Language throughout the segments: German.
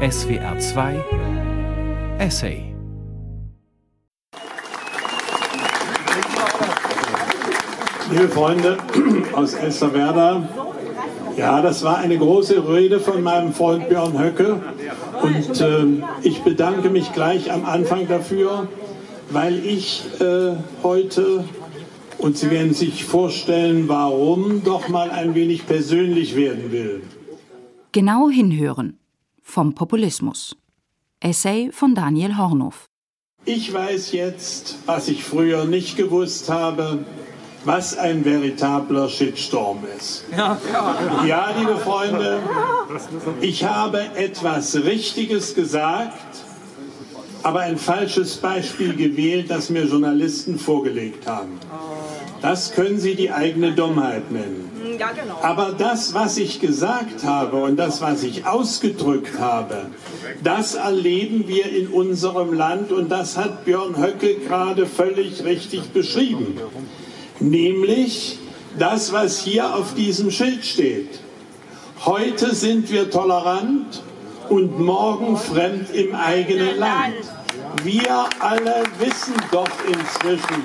SWR 2 Essay Liebe Freunde aus Elsterwerda, ja, das war eine große Rede von meinem Freund Björn Höcke und äh, ich bedanke mich gleich am Anfang dafür, weil ich äh, heute, und Sie werden sich vorstellen, warum, doch mal ein wenig persönlich werden will. Genau hinhören. Vom Populismus. Essay von Daniel Hornow. Ich weiß jetzt, was ich früher nicht gewusst habe, was ein veritabler Shitstorm ist. Ja, ja liebe Freunde, ich habe etwas Richtiges gesagt, aber ein falsches Beispiel gewählt, das mir Journalisten vorgelegt haben. Das können Sie die eigene Dummheit nennen. Ja, genau. Aber das, was ich gesagt habe und das, was ich ausgedrückt habe, das erleben wir in unserem Land und das hat Björn Höcke gerade völlig richtig beschrieben nämlich das, was hier auf diesem Schild steht. Heute sind wir tolerant und morgen fremd im eigenen Land. Wir alle wissen doch inzwischen,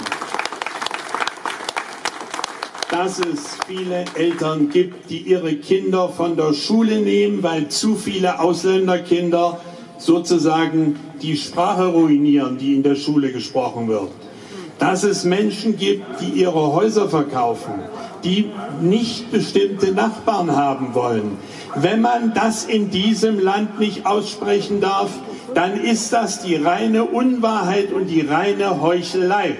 dass es viele Eltern gibt, die ihre Kinder von der Schule nehmen, weil zu viele Ausländerkinder sozusagen die Sprache ruinieren, die in der Schule gesprochen wird dass es Menschen gibt, die ihre Häuser verkaufen, die nicht bestimmte Nachbarn haben wollen. Wenn man das in diesem Land nicht aussprechen darf, dann ist das die reine Unwahrheit und die reine Heuchelei.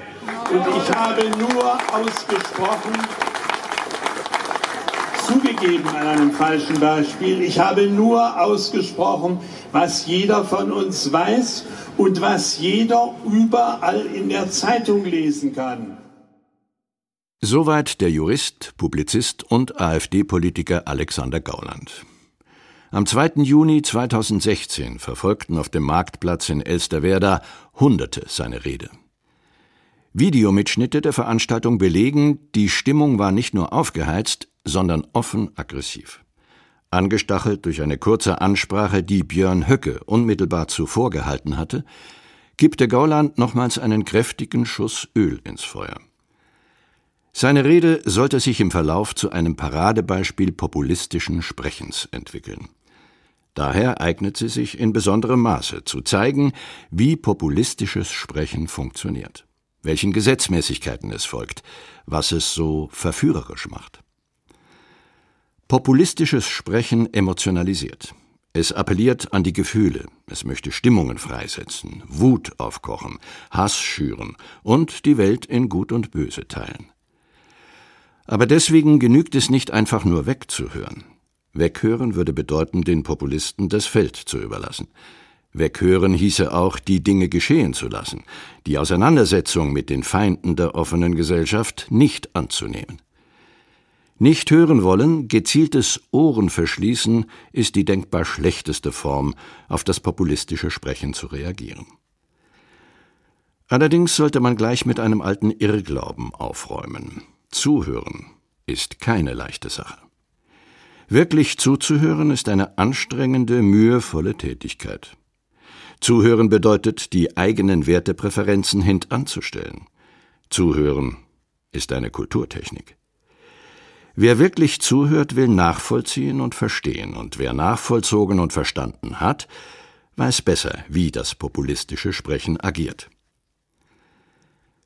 Und ich habe nur ausgesprochen, zugegeben an einem falschen Beispiel, ich habe nur ausgesprochen, was jeder von uns weiß und was jeder überall in der Zeitung lesen kann. Soweit der Jurist, Publizist und AfD-Politiker Alexander Gauland. Am 2. Juni 2016 verfolgten auf dem Marktplatz in Elsterwerda Hunderte seine Rede. Videomitschnitte der Veranstaltung belegen, die Stimmung war nicht nur aufgeheizt, sondern offen aggressiv. Angestachelt durch eine kurze Ansprache, die Björn Höcke unmittelbar zuvor gehalten hatte, kippte Gauland nochmals einen kräftigen Schuss Öl ins Feuer. Seine Rede sollte sich im Verlauf zu einem Paradebeispiel populistischen Sprechens entwickeln. Daher eignet sie sich in besonderem Maße zu zeigen, wie populistisches Sprechen funktioniert, welchen Gesetzmäßigkeiten es folgt, was es so verführerisch macht. Populistisches Sprechen emotionalisiert. Es appelliert an die Gefühle, es möchte Stimmungen freisetzen, Wut aufkochen, Hass schüren und die Welt in Gut und Böse teilen. Aber deswegen genügt es nicht einfach nur wegzuhören. Weghören würde bedeuten, den Populisten das Feld zu überlassen. Weghören hieße auch, die Dinge geschehen zu lassen, die Auseinandersetzung mit den Feinden der offenen Gesellschaft nicht anzunehmen. Nicht hören wollen, gezieltes Ohrenverschließen ist die denkbar schlechteste Form, auf das populistische Sprechen zu reagieren. Allerdings sollte man gleich mit einem alten Irrglauben aufräumen. Zuhören ist keine leichte Sache. Wirklich zuzuhören ist eine anstrengende, mühevolle Tätigkeit. Zuhören bedeutet, die eigenen Wertepräferenzen hintanzustellen. Zuhören ist eine Kulturtechnik. Wer wirklich zuhört, will nachvollziehen und verstehen, und wer nachvollzogen und verstanden hat, weiß besser, wie das populistische Sprechen agiert.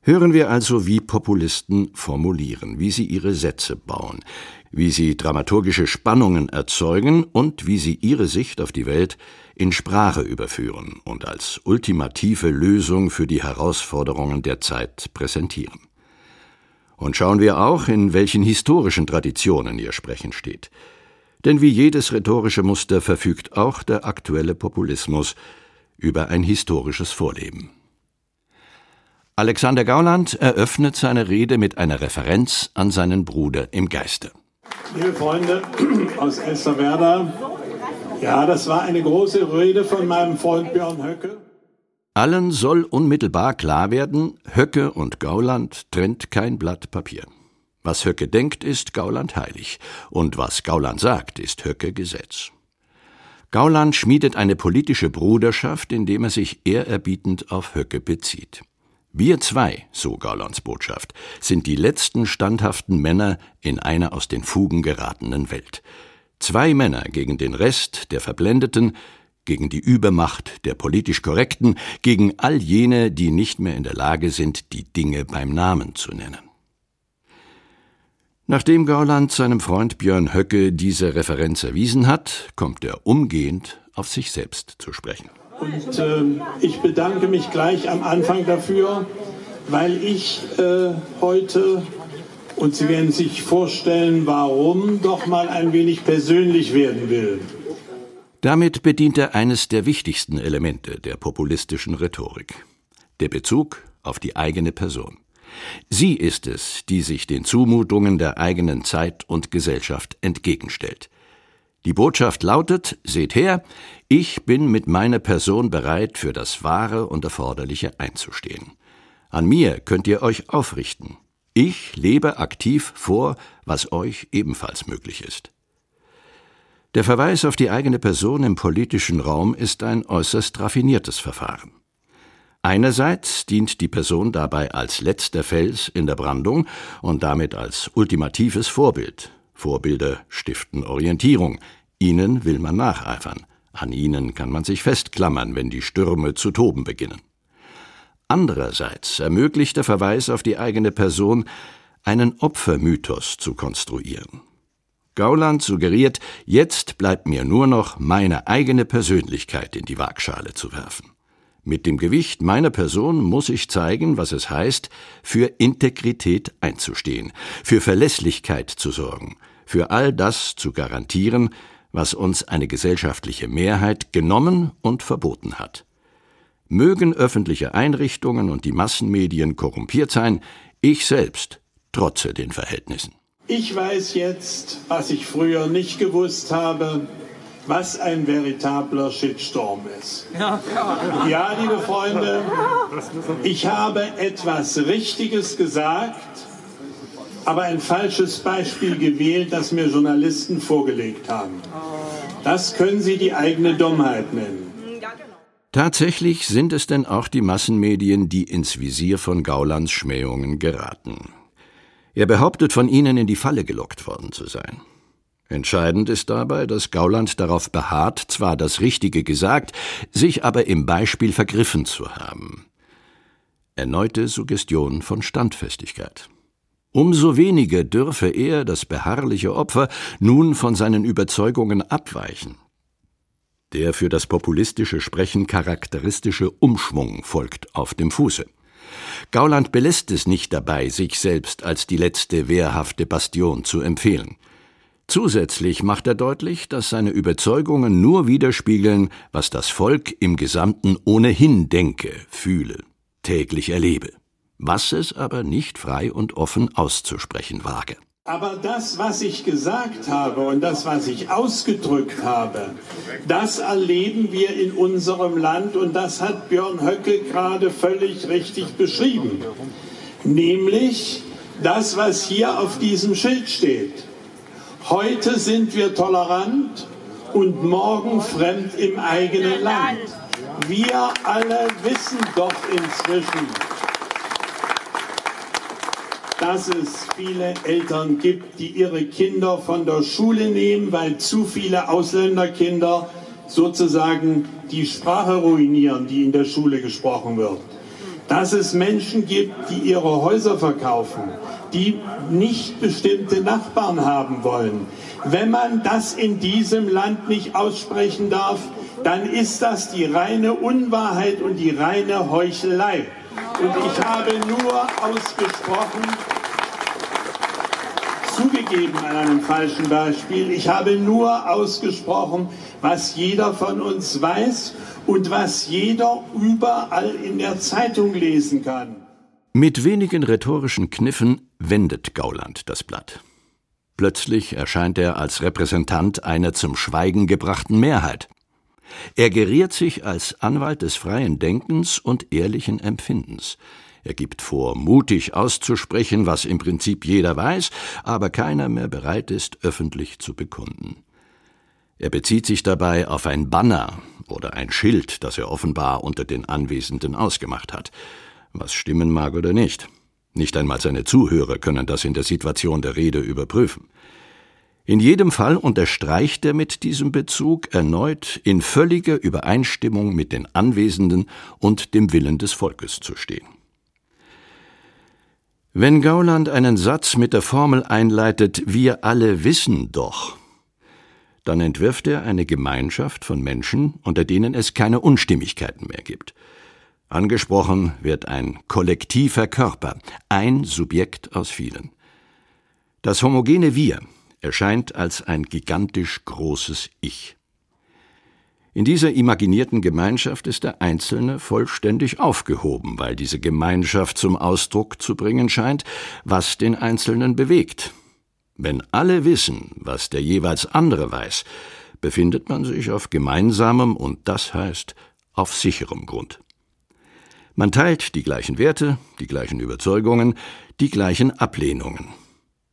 Hören wir also, wie Populisten formulieren, wie sie ihre Sätze bauen, wie sie dramaturgische Spannungen erzeugen und wie sie ihre Sicht auf die Welt in Sprache überführen und als ultimative Lösung für die Herausforderungen der Zeit präsentieren. Und schauen wir auch, in welchen historischen Traditionen ihr Sprechen steht. Denn wie jedes rhetorische Muster verfügt auch der aktuelle Populismus über ein historisches Vorleben. Alexander Gauland eröffnet seine Rede mit einer Referenz an seinen Bruder im Geiste. Liebe Freunde aus Elsterwerda, ja, das war eine große Rede von meinem Freund Björn Höcke. Allen soll unmittelbar klar werden, Höcke und Gauland trennt kein Blatt Papier. Was Höcke denkt, ist Gauland heilig, und was Gauland sagt, ist Höcke Gesetz. Gauland schmiedet eine politische Bruderschaft, indem er sich ehrerbietend auf Höcke bezieht. Wir zwei, so Gaulands Botschaft, sind die letzten standhaften Männer in einer aus den Fugen geratenen Welt. Zwei Männer gegen den Rest der Verblendeten, gegen die Übermacht der politisch Korrekten, gegen all jene, die nicht mehr in der Lage sind, die Dinge beim Namen zu nennen. Nachdem Gauland seinem Freund Björn Höcke diese Referenz erwiesen hat, kommt er umgehend auf sich selbst zu sprechen. Und äh, ich bedanke mich gleich am Anfang dafür, weil ich äh, heute, und Sie werden sich vorstellen, warum, doch mal ein wenig persönlich werden will. Damit bedient er eines der wichtigsten Elemente der populistischen Rhetorik. Der Bezug auf die eigene Person. Sie ist es, die sich den Zumutungen der eigenen Zeit und Gesellschaft entgegenstellt. Die Botschaft lautet, seht her, ich bin mit meiner Person bereit, für das Wahre und Erforderliche einzustehen. An mir könnt ihr euch aufrichten. Ich lebe aktiv vor, was euch ebenfalls möglich ist. Der Verweis auf die eigene Person im politischen Raum ist ein äußerst raffiniertes Verfahren. Einerseits dient die Person dabei als letzter Fels in der Brandung und damit als ultimatives Vorbild. Vorbilder stiften Orientierung. Ihnen will man nacheifern. An ihnen kann man sich festklammern, wenn die Stürme zu toben beginnen. Andererseits ermöglicht der Verweis auf die eigene Person, einen Opfermythos zu konstruieren. Gauland suggeriert, jetzt bleibt mir nur noch meine eigene Persönlichkeit in die Waagschale zu werfen. Mit dem Gewicht meiner Person muss ich zeigen, was es heißt, für Integrität einzustehen, für Verlässlichkeit zu sorgen, für all das zu garantieren, was uns eine gesellschaftliche Mehrheit genommen und verboten hat. Mögen öffentliche Einrichtungen und die Massenmedien korrumpiert sein, ich selbst trotze den Verhältnissen. Ich weiß jetzt, was ich früher nicht gewusst habe, was ein veritabler Shitstorm ist. Ja, ja liebe Freunde, ich habe etwas Richtiges gesagt, aber ein falsches Beispiel gewählt, das mir Journalisten vorgelegt haben. Das können Sie die eigene Dummheit nennen. Tatsächlich sind es denn auch die Massenmedien, die ins Visier von Gaulands Schmähungen geraten. Er behauptet, von ihnen in die Falle gelockt worden zu sein. Entscheidend ist dabei, dass Gauland darauf beharrt, zwar das Richtige gesagt, sich aber im Beispiel vergriffen zu haben. Erneute Suggestion von Standfestigkeit. Umso weniger dürfe er, das beharrliche Opfer, nun von seinen Überzeugungen abweichen. Der für das populistische Sprechen charakteristische Umschwung folgt auf dem Fuße. Gauland belässt es nicht dabei, sich selbst als die letzte wehrhafte Bastion zu empfehlen. Zusätzlich macht er deutlich, dass seine Überzeugungen nur widerspiegeln, was das Volk im Gesamten ohnehin denke, fühle, täglich erlebe, was es aber nicht frei und offen auszusprechen wage. Aber das, was ich gesagt habe und das, was ich ausgedrückt habe, das erleben wir in unserem Land und das hat Björn Höcke gerade völlig richtig beschrieben. Nämlich das, was hier auf diesem Schild steht. Heute sind wir tolerant und morgen fremd im eigenen Land. Wir alle wissen doch inzwischen, dass es viele Eltern gibt, die ihre Kinder von der Schule nehmen, weil zu viele Ausländerkinder sozusagen die Sprache ruinieren, die in der Schule gesprochen wird. Dass es Menschen gibt, die ihre Häuser verkaufen, die nicht bestimmte Nachbarn haben wollen. Wenn man das in diesem Land nicht aussprechen darf, dann ist das die reine Unwahrheit und die reine Heuchelei. Und ich habe nur ausgesprochen, zugegeben an einem falschen Beispiel, ich habe nur ausgesprochen, was jeder von uns weiß und was jeder überall in der Zeitung lesen kann. Mit wenigen rhetorischen Kniffen wendet Gauland das Blatt. Plötzlich erscheint er als Repräsentant einer zum Schweigen gebrachten Mehrheit. Er geriert sich als Anwalt des freien Denkens und ehrlichen Empfindens. Er gibt vor, mutig auszusprechen, was im Prinzip jeder weiß, aber keiner mehr bereit ist, öffentlich zu bekunden. Er bezieht sich dabei auf ein Banner oder ein Schild, das er offenbar unter den Anwesenden ausgemacht hat. Was stimmen mag oder nicht. Nicht einmal seine Zuhörer können das in der Situation der Rede überprüfen. In jedem Fall unterstreicht er mit diesem Bezug erneut in völliger Übereinstimmung mit den Anwesenden und dem Willen des Volkes zu stehen. Wenn Gauland einen Satz mit der Formel einleitet, wir alle wissen doch, dann entwirft er eine Gemeinschaft von Menschen, unter denen es keine Unstimmigkeiten mehr gibt. Angesprochen wird ein kollektiver Körper, ein Subjekt aus vielen. Das homogene Wir erscheint als ein gigantisch großes Ich. In dieser imaginierten Gemeinschaft ist der Einzelne vollständig aufgehoben, weil diese Gemeinschaft zum Ausdruck zu bringen scheint, was den Einzelnen bewegt. Wenn alle wissen, was der jeweils andere weiß, befindet man sich auf gemeinsamem und das heißt auf sicherem Grund. Man teilt die gleichen Werte, die gleichen Überzeugungen, die gleichen Ablehnungen.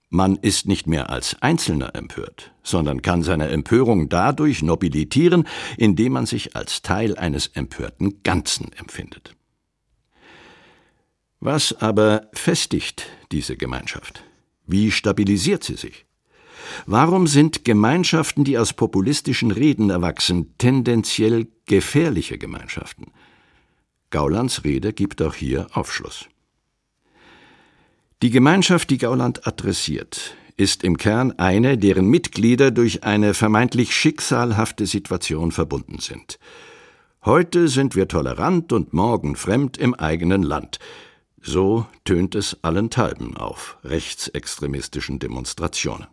Man ist nicht mehr als Einzelner empört, sondern kann seine Empörung dadurch nobilitieren, indem man sich als Teil eines empörten Ganzen empfindet. Was aber festigt diese Gemeinschaft? Wie stabilisiert sie sich? Warum sind Gemeinschaften, die aus populistischen Reden erwachsen, tendenziell gefährliche Gemeinschaften? Gaulands Rede gibt auch hier Aufschluss. Die Gemeinschaft, die Gauland adressiert, ist im Kern eine, deren Mitglieder durch eine vermeintlich schicksalhafte Situation verbunden sind. Heute sind wir tolerant und morgen fremd im eigenen Land. So tönt es allenthalben auf rechtsextremistischen Demonstrationen.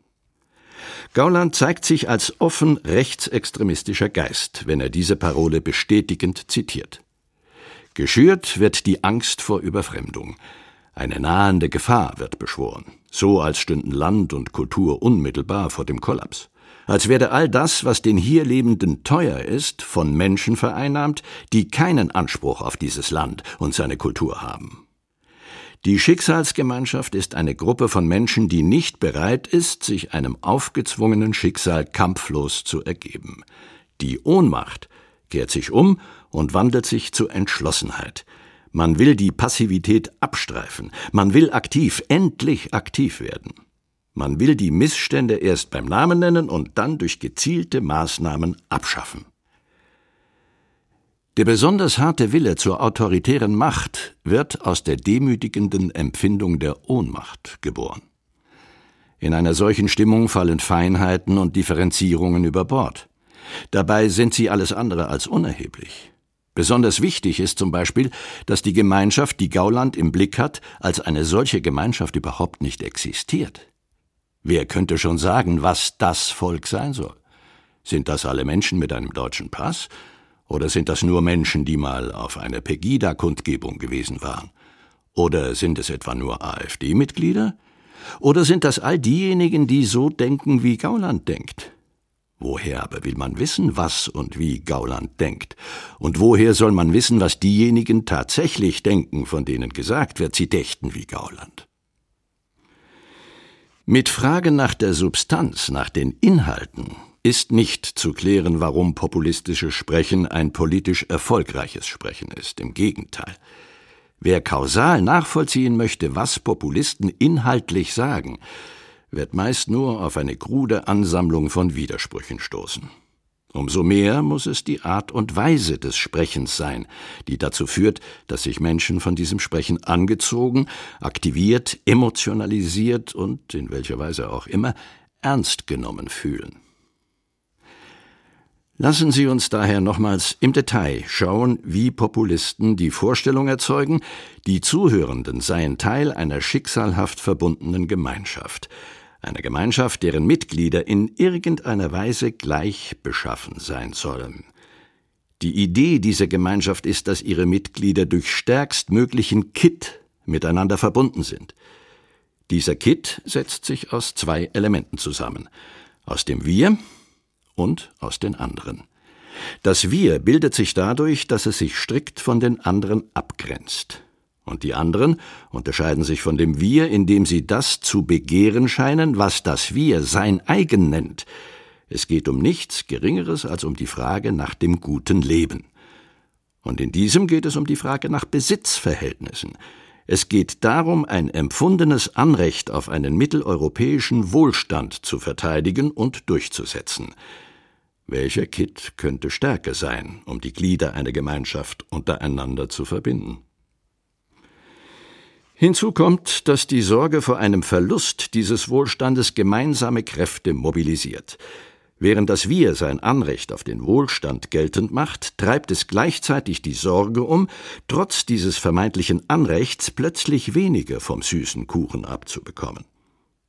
Gauland zeigt sich als offen rechtsextremistischer Geist, wenn er diese Parole bestätigend zitiert. Geschürt wird die Angst vor Überfremdung. Eine nahende Gefahr wird beschworen, so als stünden Land und Kultur unmittelbar vor dem Kollaps. Als werde all das, was den hier Lebenden teuer ist, von Menschen vereinnahmt, die keinen Anspruch auf dieses Land und seine Kultur haben. Die Schicksalsgemeinschaft ist eine Gruppe von Menschen, die nicht bereit ist, sich einem aufgezwungenen Schicksal kampflos zu ergeben. Die Ohnmacht kehrt sich um und wandelt sich zu Entschlossenheit, man will die Passivität abstreifen. Man will aktiv, endlich aktiv werden. Man will die Missstände erst beim Namen nennen und dann durch gezielte Maßnahmen abschaffen. Der besonders harte Wille zur autoritären Macht wird aus der demütigenden Empfindung der Ohnmacht geboren. In einer solchen Stimmung fallen Feinheiten und Differenzierungen über Bord. Dabei sind sie alles andere als unerheblich. Besonders wichtig ist zum Beispiel, dass die Gemeinschaft, die Gauland im Blick hat, als eine solche Gemeinschaft überhaupt nicht existiert. Wer könnte schon sagen, was das Volk sein soll? Sind das alle Menschen mit einem deutschen Pass? Oder sind das nur Menschen, die mal auf einer Pegida-Kundgebung gewesen waren? Oder sind es etwa nur AfD-Mitglieder? Oder sind das all diejenigen, die so denken, wie Gauland denkt? Woher aber will man wissen, was und wie Gauland denkt? Und woher soll man wissen, was diejenigen tatsächlich denken, von denen gesagt wird, sie dächten wie Gauland? Mit Frage nach der Substanz, nach den Inhalten, ist nicht zu klären, warum populistisches Sprechen ein politisch erfolgreiches Sprechen ist. Im Gegenteil. Wer kausal nachvollziehen möchte, was Populisten inhaltlich sagen, wird meist nur auf eine krude Ansammlung von Widersprüchen stoßen. Umso mehr muss es die Art und Weise des Sprechens sein, die dazu führt, dass sich Menschen von diesem Sprechen angezogen, aktiviert, emotionalisiert und, in welcher Weise auch immer, ernst genommen fühlen. Lassen Sie uns daher nochmals im Detail schauen, wie Populisten die Vorstellung erzeugen, die Zuhörenden seien Teil einer schicksalhaft verbundenen Gemeinschaft, einer Gemeinschaft, deren Mitglieder in irgendeiner Weise gleich beschaffen sein sollen. Die Idee dieser Gemeinschaft ist, dass ihre Mitglieder durch stärkstmöglichen Kit miteinander verbunden sind. Dieser Kit setzt sich aus zwei Elementen zusammen, aus dem Wir und aus den anderen. Das Wir bildet sich dadurch, dass es sich strikt von den anderen abgrenzt. Und die anderen unterscheiden sich von dem Wir, indem sie das zu begehren scheinen, was das Wir sein eigen nennt, Es geht um nichts Geringeres als um die Frage nach dem guten Leben. Und in diesem geht es um die Frage nach Besitzverhältnissen. Es geht darum, ein empfundenes Anrecht auf einen mitteleuropäischen Wohlstand zu verteidigen und durchzusetzen. Welcher Kitt könnte stärker sein, um die Glieder einer Gemeinschaft untereinander zu verbinden? Hinzu kommt, dass die Sorge vor einem Verlust dieses Wohlstandes gemeinsame Kräfte mobilisiert. Während das Wir sein Anrecht auf den Wohlstand geltend macht, treibt es gleichzeitig die Sorge um, trotz dieses vermeintlichen Anrechts plötzlich weniger vom süßen Kuchen abzubekommen.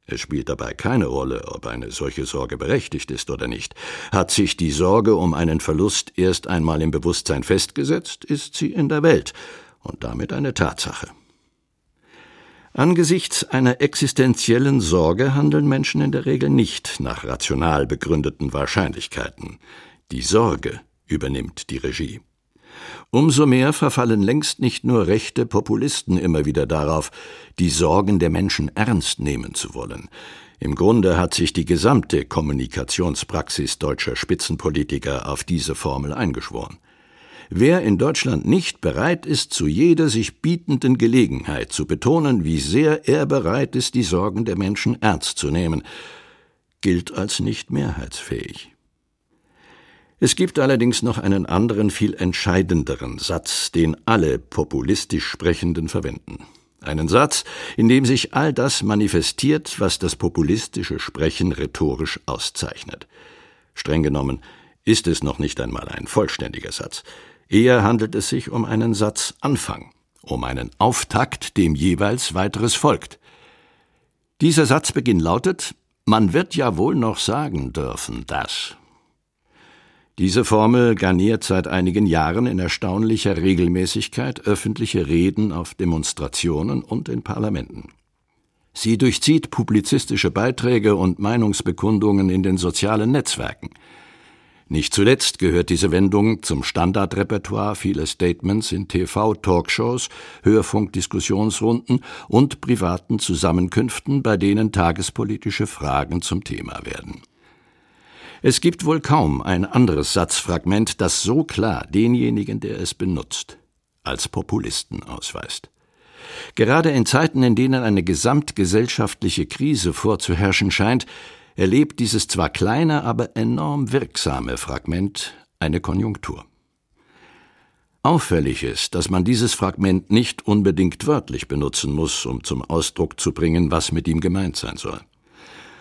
Es spielt dabei keine Rolle, ob eine solche Sorge berechtigt ist oder nicht. Hat sich die Sorge um einen Verlust erst einmal im Bewusstsein festgesetzt, ist sie in der Welt und damit eine Tatsache. Angesichts einer existenziellen Sorge handeln Menschen in der Regel nicht nach rational begründeten Wahrscheinlichkeiten. Die Sorge übernimmt die Regie. Umso mehr verfallen längst nicht nur rechte Populisten immer wieder darauf, die Sorgen der Menschen ernst nehmen zu wollen. Im Grunde hat sich die gesamte Kommunikationspraxis deutscher Spitzenpolitiker auf diese Formel eingeschworen. Wer in Deutschland nicht bereit ist, zu jeder sich bietenden Gelegenheit zu betonen, wie sehr er bereit ist, die Sorgen der Menschen ernst zu nehmen, gilt als nicht mehrheitsfähig. Es gibt allerdings noch einen anderen, viel entscheidenderen Satz, den alle populistisch Sprechenden verwenden. Einen Satz, in dem sich all das manifestiert, was das populistische Sprechen rhetorisch auszeichnet. Streng genommen ist es noch nicht einmal ein vollständiger Satz. Eher handelt es sich um einen Satzanfang, um einen Auftakt, dem jeweils weiteres folgt. Dieser Satzbeginn lautet Man wird ja wohl noch sagen dürfen, dass. Diese Formel garniert seit einigen Jahren in erstaunlicher Regelmäßigkeit öffentliche Reden auf Demonstrationen und in Parlamenten. Sie durchzieht publizistische Beiträge und Meinungsbekundungen in den sozialen Netzwerken. Nicht zuletzt gehört diese Wendung zum Standardrepertoire vieler Statements in TV-Talkshows, Hörfunkdiskussionsrunden und privaten Zusammenkünften, bei denen tagespolitische Fragen zum Thema werden. Es gibt wohl kaum ein anderes Satzfragment, das so klar denjenigen, der es benutzt, als Populisten ausweist. Gerade in Zeiten, in denen eine gesamtgesellschaftliche Krise vorzuherrschen scheint, erlebt dieses zwar kleine, aber enorm wirksame Fragment eine Konjunktur. Auffällig ist, dass man dieses Fragment nicht unbedingt wörtlich benutzen muss, um zum Ausdruck zu bringen, was mit ihm gemeint sein soll.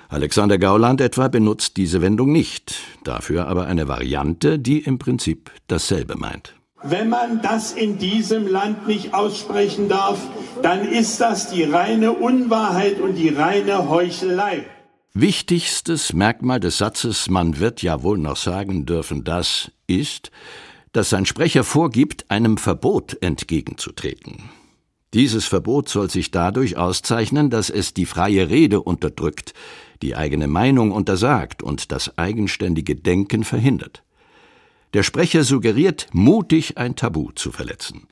Alexander Gauland etwa benutzt diese Wendung nicht, dafür aber eine Variante, die im Prinzip dasselbe meint. Wenn man das in diesem Land nicht aussprechen darf, dann ist das die reine Unwahrheit und die reine Heuchelei. Wichtigstes Merkmal des Satzes Man wird ja wohl noch sagen dürfen, das ist, dass sein Sprecher vorgibt, einem Verbot entgegenzutreten. Dieses Verbot soll sich dadurch auszeichnen, dass es die freie Rede unterdrückt, die eigene Meinung untersagt und das eigenständige Denken verhindert. Der Sprecher suggeriert, mutig ein Tabu zu verletzen.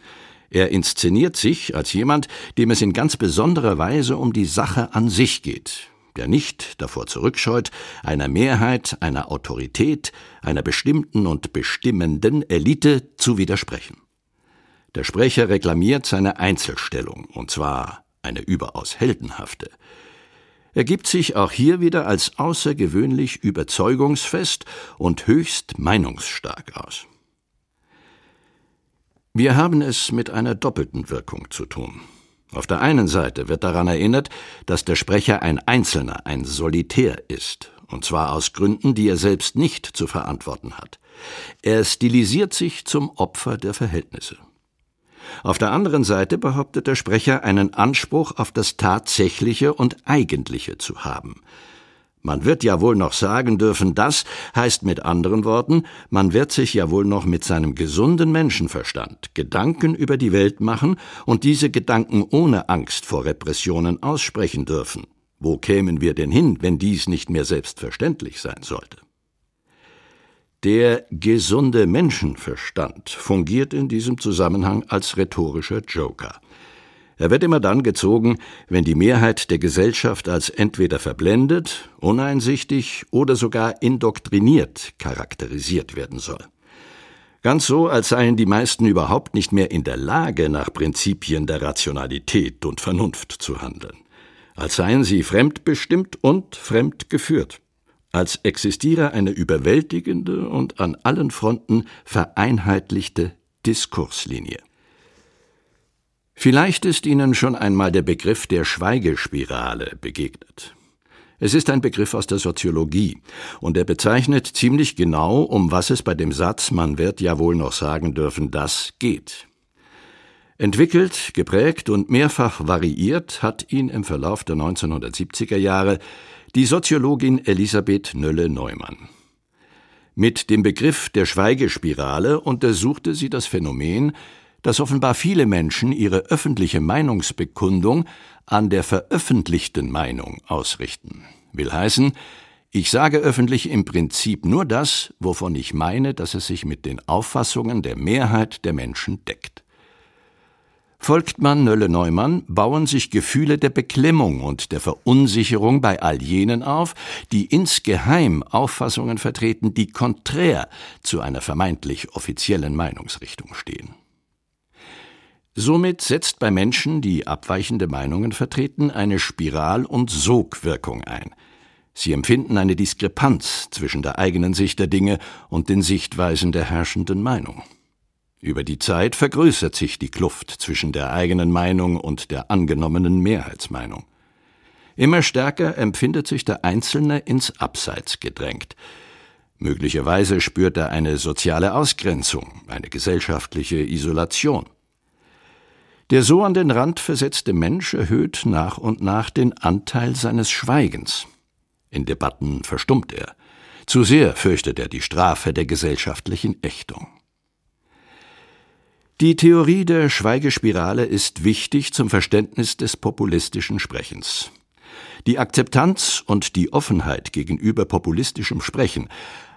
Er inszeniert sich als jemand, dem es in ganz besonderer Weise um die Sache an sich geht, der nicht davor zurückscheut, einer Mehrheit, einer Autorität, einer bestimmten und bestimmenden Elite zu widersprechen. Der Sprecher reklamiert seine Einzelstellung, und zwar eine überaus heldenhafte. Er gibt sich auch hier wieder als außergewöhnlich überzeugungsfest und höchst meinungsstark aus. Wir haben es mit einer doppelten Wirkung zu tun. Auf der einen Seite wird daran erinnert, dass der Sprecher ein Einzelner, ein Solitär ist, und zwar aus Gründen, die er selbst nicht zu verantworten hat. Er stilisiert sich zum Opfer der Verhältnisse. Auf der anderen Seite behauptet der Sprecher einen Anspruch auf das Tatsächliche und Eigentliche zu haben, man wird ja wohl noch sagen dürfen, das heißt mit anderen Worten, man wird sich ja wohl noch mit seinem gesunden Menschenverstand Gedanken über die Welt machen und diese Gedanken ohne Angst vor Repressionen aussprechen dürfen. Wo kämen wir denn hin, wenn dies nicht mehr selbstverständlich sein sollte? Der gesunde Menschenverstand fungiert in diesem Zusammenhang als rhetorischer Joker. Er wird immer dann gezogen, wenn die Mehrheit der Gesellschaft als entweder verblendet, uneinsichtig oder sogar indoktriniert charakterisiert werden soll. Ganz so, als seien die meisten überhaupt nicht mehr in der Lage, nach Prinzipien der Rationalität und Vernunft zu handeln, als seien sie fremdbestimmt und fremdgeführt, als existiere eine überwältigende und an allen Fronten vereinheitlichte Diskurslinie. Vielleicht ist Ihnen schon einmal der Begriff der Schweigespirale begegnet. Es ist ein Begriff aus der Soziologie, und er bezeichnet ziemlich genau, um was es bei dem Satz Man wird ja wohl noch sagen dürfen, das geht. Entwickelt, geprägt und mehrfach variiert hat ihn im Verlauf der 1970er Jahre die Soziologin Elisabeth Nölle-Neumann. Mit dem Begriff der Schweigespirale untersuchte sie das Phänomen, dass offenbar viele Menschen ihre öffentliche Meinungsbekundung an der veröffentlichten Meinung ausrichten. Will heißen, ich sage öffentlich im Prinzip nur das, wovon ich meine, dass es sich mit den Auffassungen der Mehrheit der Menschen deckt. Folgt man Nölle-Neumann, bauen sich Gefühle der Beklemmung und der Verunsicherung bei all jenen auf, die insgeheim Auffassungen vertreten, die konträr zu einer vermeintlich offiziellen Meinungsrichtung stehen. Somit setzt bei Menschen, die abweichende Meinungen vertreten, eine Spiral- und Sogwirkung ein. Sie empfinden eine Diskrepanz zwischen der eigenen Sicht der Dinge und den Sichtweisen der herrschenden Meinung. Über die Zeit vergrößert sich die Kluft zwischen der eigenen Meinung und der angenommenen Mehrheitsmeinung. Immer stärker empfindet sich der Einzelne ins Abseits gedrängt. Möglicherweise spürt er eine soziale Ausgrenzung, eine gesellschaftliche Isolation. Der so an den Rand versetzte Mensch erhöht nach und nach den Anteil seines Schweigens. In Debatten verstummt er. Zu sehr fürchtet er die Strafe der gesellschaftlichen Ächtung. Die Theorie der Schweigespirale ist wichtig zum Verständnis des populistischen Sprechens. Die Akzeptanz und die Offenheit gegenüber populistischem Sprechen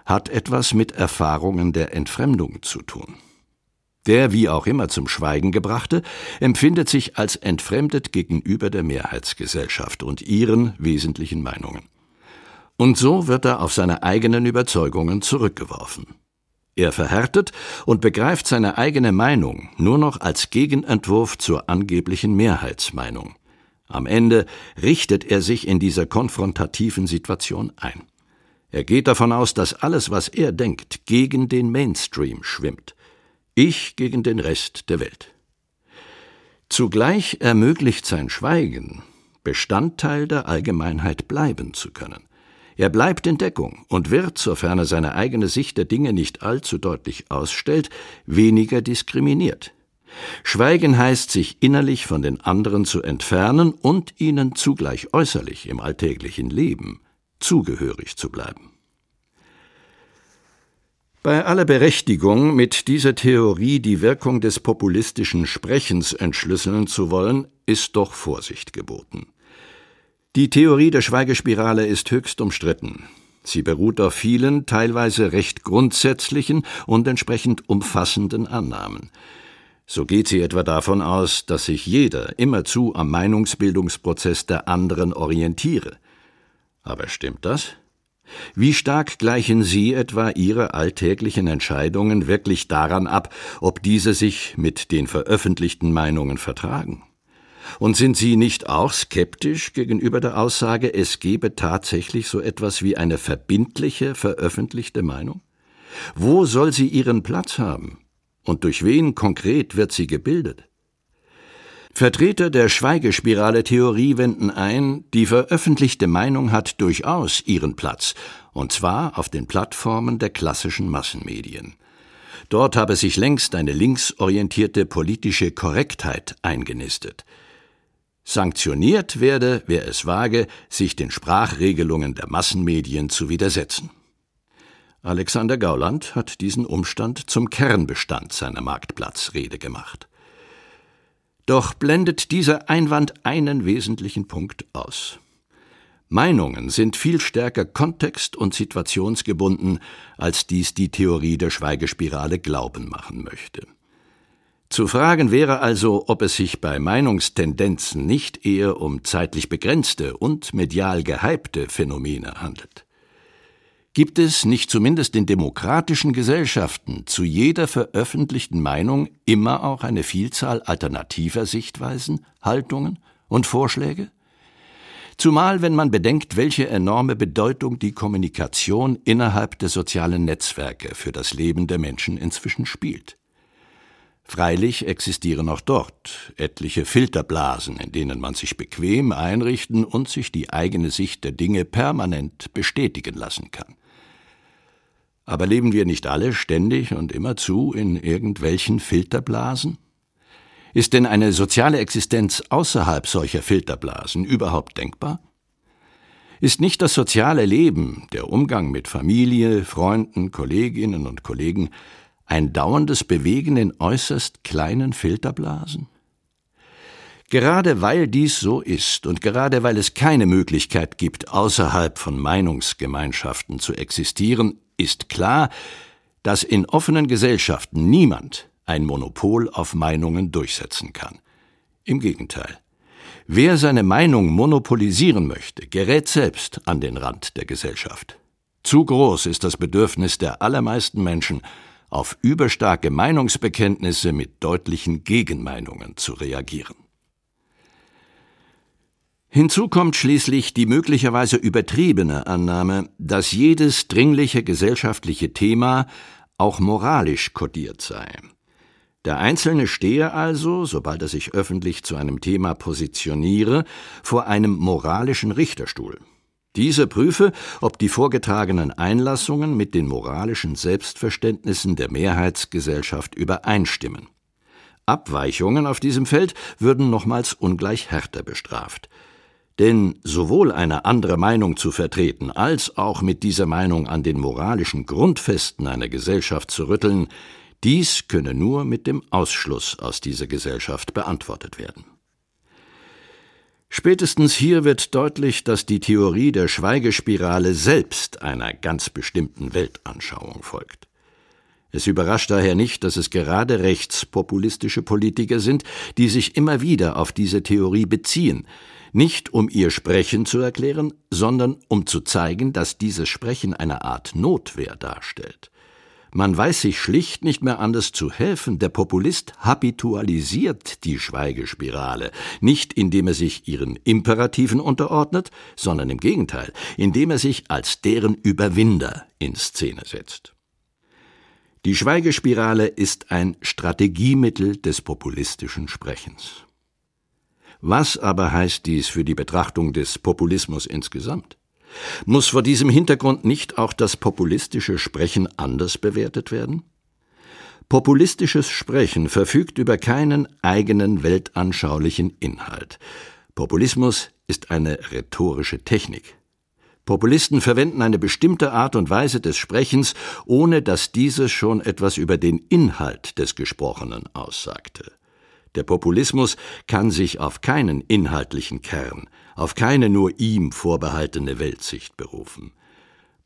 hat etwas mit Erfahrungen der Entfremdung zu tun. Der wie auch immer zum Schweigen gebrachte empfindet sich als entfremdet gegenüber der Mehrheitsgesellschaft und ihren wesentlichen Meinungen. Und so wird er auf seine eigenen Überzeugungen zurückgeworfen. Er verhärtet und begreift seine eigene Meinung nur noch als Gegenentwurf zur angeblichen Mehrheitsmeinung. Am Ende richtet er sich in dieser konfrontativen Situation ein. Er geht davon aus, dass alles, was er denkt, gegen den Mainstream schwimmt. Ich gegen den Rest der Welt. Zugleich ermöglicht sein Schweigen, Bestandteil der Allgemeinheit bleiben zu können. Er bleibt in Deckung und wird, sofern er seine eigene Sicht der Dinge nicht allzu deutlich ausstellt, weniger diskriminiert. Schweigen heißt, sich innerlich von den anderen zu entfernen und ihnen zugleich äußerlich im alltäglichen Leben zugehörig zu bleiben. Bei aller Berechtigung, mit dieser Theorie die Wirkung des populistischen Sprechens entschlüsseln zu wollen, ist doch Vorsicht geboten. Die Theorie der Schweigespirale ist höchst umstritten. Sie beruht auf vielen, teilweise recht grundsätzlichen und entsprechend umfassenden Annahmen. So geht sie etwa davon aus, dass sich jeder immerzu am Meinungsbildungsprozess der anderen orientiere. Aber stimmt das? Wie stark gleichen Sie etwa Ihre alltäglichen Entscheidungen wirklich daran ab, ob diese sich mit den veröffentlichten Meinungen vertragen? Und sind Sie nicht auch skeptisch gegenüber der Aussage, es gebe tatsächlich so etwas wie eine verbindliche, veröffentlichte Meinung? Wo soll sie ihren Platz haben? Und durch wen konkret wird sie gebildet? Vertreter der Schweigespirale-Theorie wenden ein, die veröffentlichte Meinung hat durchaus ihren Platz, und zwar auf den Plattformen der klassischen Massenmedien. Dort habe sich längst eine linksorientierte politische Korrektheit eingenistet. Sanktioniert werde, wer es wage, sich den Sprachregelungen der Massenmedien zu widersetzen. Alexander Gauland hat diesen Umstand zum Kernbestand seiner Marktplatzrede gemacht. Doch blendet dieser Einwand einen wesentlichen Punkt aus. Meinungen sind viel stärker kontext- und situationsgebunden, als dies die Theorie der Schweigespirale glauben machen möchte. Zu fragen wäre also, ob es sich bei Meinungstendenzen nicht eher um zeitlich begrenzte und medial gehypte Phänomene handelt. Gibt es nicht zumindest in demokratischen Gesellschaften zu jeder veröffentlichten Meinung immer auch eine Vielzahl alternativer Sichtweisen, Haltungen und Vorschläge? Zumal wenn man bedenkt, welche enorme Bedeutung die Kommunikation innerhalb der sozialen Netzwerke für das Leben der Menschen inzwischen spielt. Freilich existieren auch dort etliche Filterblasen, in denen man sich bequem einrichten und sich die eigene Sicht der Dinge permanent bestätigen lassen kann. Aber leben wir nicht alle ständig und immerzu in irgendwelchen Filterblasen? Ist denn eine soziale Existenz außerhalb solcher Filterblasen überhaupt denkbar? Ist nicht das soziale Leben, der Umgang mit Familie, Freunden, Kolleginnen und Kollegen ein dauerndes Bewegen in äußerst kleinen Filterblasen? Gerade weil dies so ist und gerade weil es keine Möglichkeit gibt, außerhalb von Meinungsgemeinschaften zu existieren, ist klar, dass in offenen Gesellschaften niemand ein Monopol auf Meinungen durchsetzen kann. Im Gegenteil. Wer seine Meinung monopolisieren möchte, gerät selbst an den Rand der Gesellschaft. Zu groß ist das Bedürfnis der allermeisten Menschen, auf überstarke Meinungsbekenntnisse mit deutlichen Gegenmeinungen zu reagieren. Hinzu kommt schließlich die möglicherweise übertriebene Annahme, dass jedes dringliche gesellschaftliche Thema auch moralisch kodiert sei. Der Einzelne stehe also, sobald er sich öffentlich zu einem Thema positioniere, vor einem moralischen Richterstuhl. Dieser prüfe, ob die vorgetragenen Einlassungen mit den moralischen Selbstverständnissen der Mehrheitsgesellschaft übereinstimmen. Abweichungen auf diesem Feld würden nochmals ungleich härter bestraft. Denn sowohl eine andere Meinung zu vertreten, als auch mit dieser Meinung an den moralischen Grundfesten einer Gesellschaft zu rütteln, dies könne nur mit dem Ausschluss aus dieser Gesellschaft beantwortet werden. Spätestens hier wird deutlich, dass die Theorie der Schweigespirale selbst einer ganz bestimmten Weltanschauung folgt. Es überrascht daher nicht, dass es gerade rechtspopulistische Politiker sind, die sich immer wieder auf diese Theorie beziehen, nicht um ihr Sprechen zu erklären, sondern um zu zeigen, dass dieses Sprechen eine Art Notwehr darstellt. Man weiß sich schlicht nicht mehr anders zu helfen. Der Populist habitualisiert die Schweigespirale, nicht indem er sich ihren Imperativen unterordnet, sondern im Gegenteil, indem er sich als deren Überwinder in Szene setzt. Die Schweigespirale ist ein Strategiemittel des populistischen Sprechens. Was aber heißt dies für die Betrachtung des Populismus insgesamt? Muss vor diesem Hintergrund nicht auch das populistische Sprechen anders bewertet werden? Populistisches Sprechen verfügt über keinen eigenen weltanschaulichen Inhalt. Populismus ist eine rhetorische Technik. Populisten verwenden eine bestimmte Art und Weise des Sprechens, ohne dass dieses schon etwas über den Inhalt des Gesprochenen aussagte. Der Populismus kann sich auf keinen inhaltlichen Kern, auf keine nur ihm vorbehaltene Weltsicht berufen.